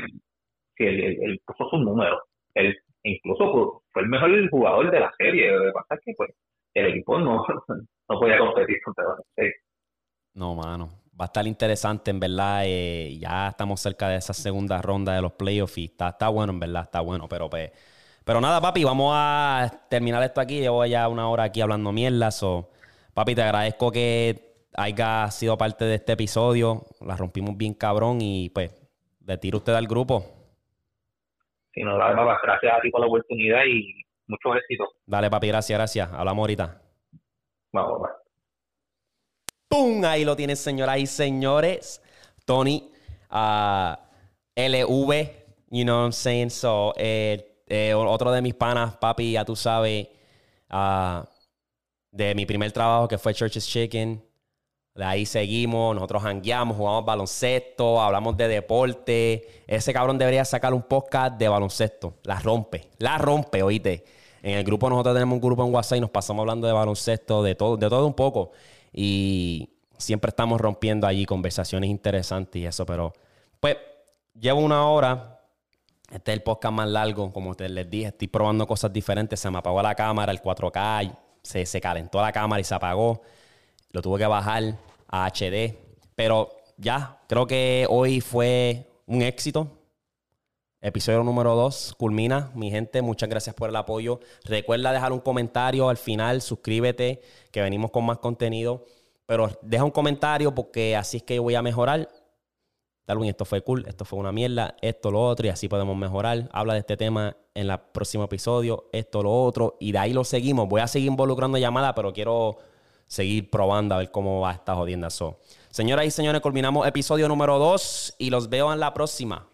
Sí, él, él- él puso sus números. Él incluso fue- el mejor jugador de la serie. Lo que pasa es que pues, el equipo no, no podía competir contra Lakers. No, mano. Va a estar interesante, en verdad. eh, ya estamos cerca de esa segunda ronda de los playoffs y está, está bueno, en verdad, está bueno. Pero, pues, pero nada, papi, vamos a terminar esto aquí. Llevo ya una hora aquí hablando mierda. So, papi, te agradezco que haya sido parte de este episodio. La rompimos bien cabrón y pues, le tiro usted al grupo. Si no, la verdad, gracias a ti por la oportunidad y muchos éxitos. Dale, papi, gracias, gracias. Hablamos ahorita. Vamos, vamos. ¡Pum! Ahí lo tienen, señoras y señores. Tony, ah, LV, you know what I'm saying? So, eh, eh, otro de mis panas, papi, ya tú sabes, ah, de mi primer trabajo que fue Church's Chicken. De ahí seguimos, nosotros hangueamos, jugamos baloncesto, hablamos de deporte. Ese cabrón debería sacar un podcast de baloncesto. La rompe, la rompe, oíste. En el grupo nosotros tenemos un grupo en WhatsApp y nos pasamos hablando de baloncesto, de todo, de todo un poco. Y siempre estamos rompiendo allí conversaciones interesantes y eso, pero pues llevo una hora. Este es el podcast más largo, como les dije, estoy probando cosas diferentes. Se me apagó la cámara, el 4K, se, se calentó la cámara y se apagó. Lo tuve que bajar a HD. Pero ya, creo que hoy fue un éxito. Episodio número 2 culmina. Mi gente, muchas gracias por el apoyo. Recuerda dejar un comentario al final, suscríbete, que venimos con más contenido. Pero deja un comentario porque así es que voy a mejorar. Darwin, esto fue cool, esto fue una mierda, esto, lo otro, y así podemos mejorar. Habla de este tema en el próximo episodio, esto, lo otro, y de ahí lo seguimos. Voy a seguir involucrando llamadas, pero quiero seguir probando a ver cómo va esta jodienda. So, señoras y señores, culminamos episodio número 2 y los veo en la próxima.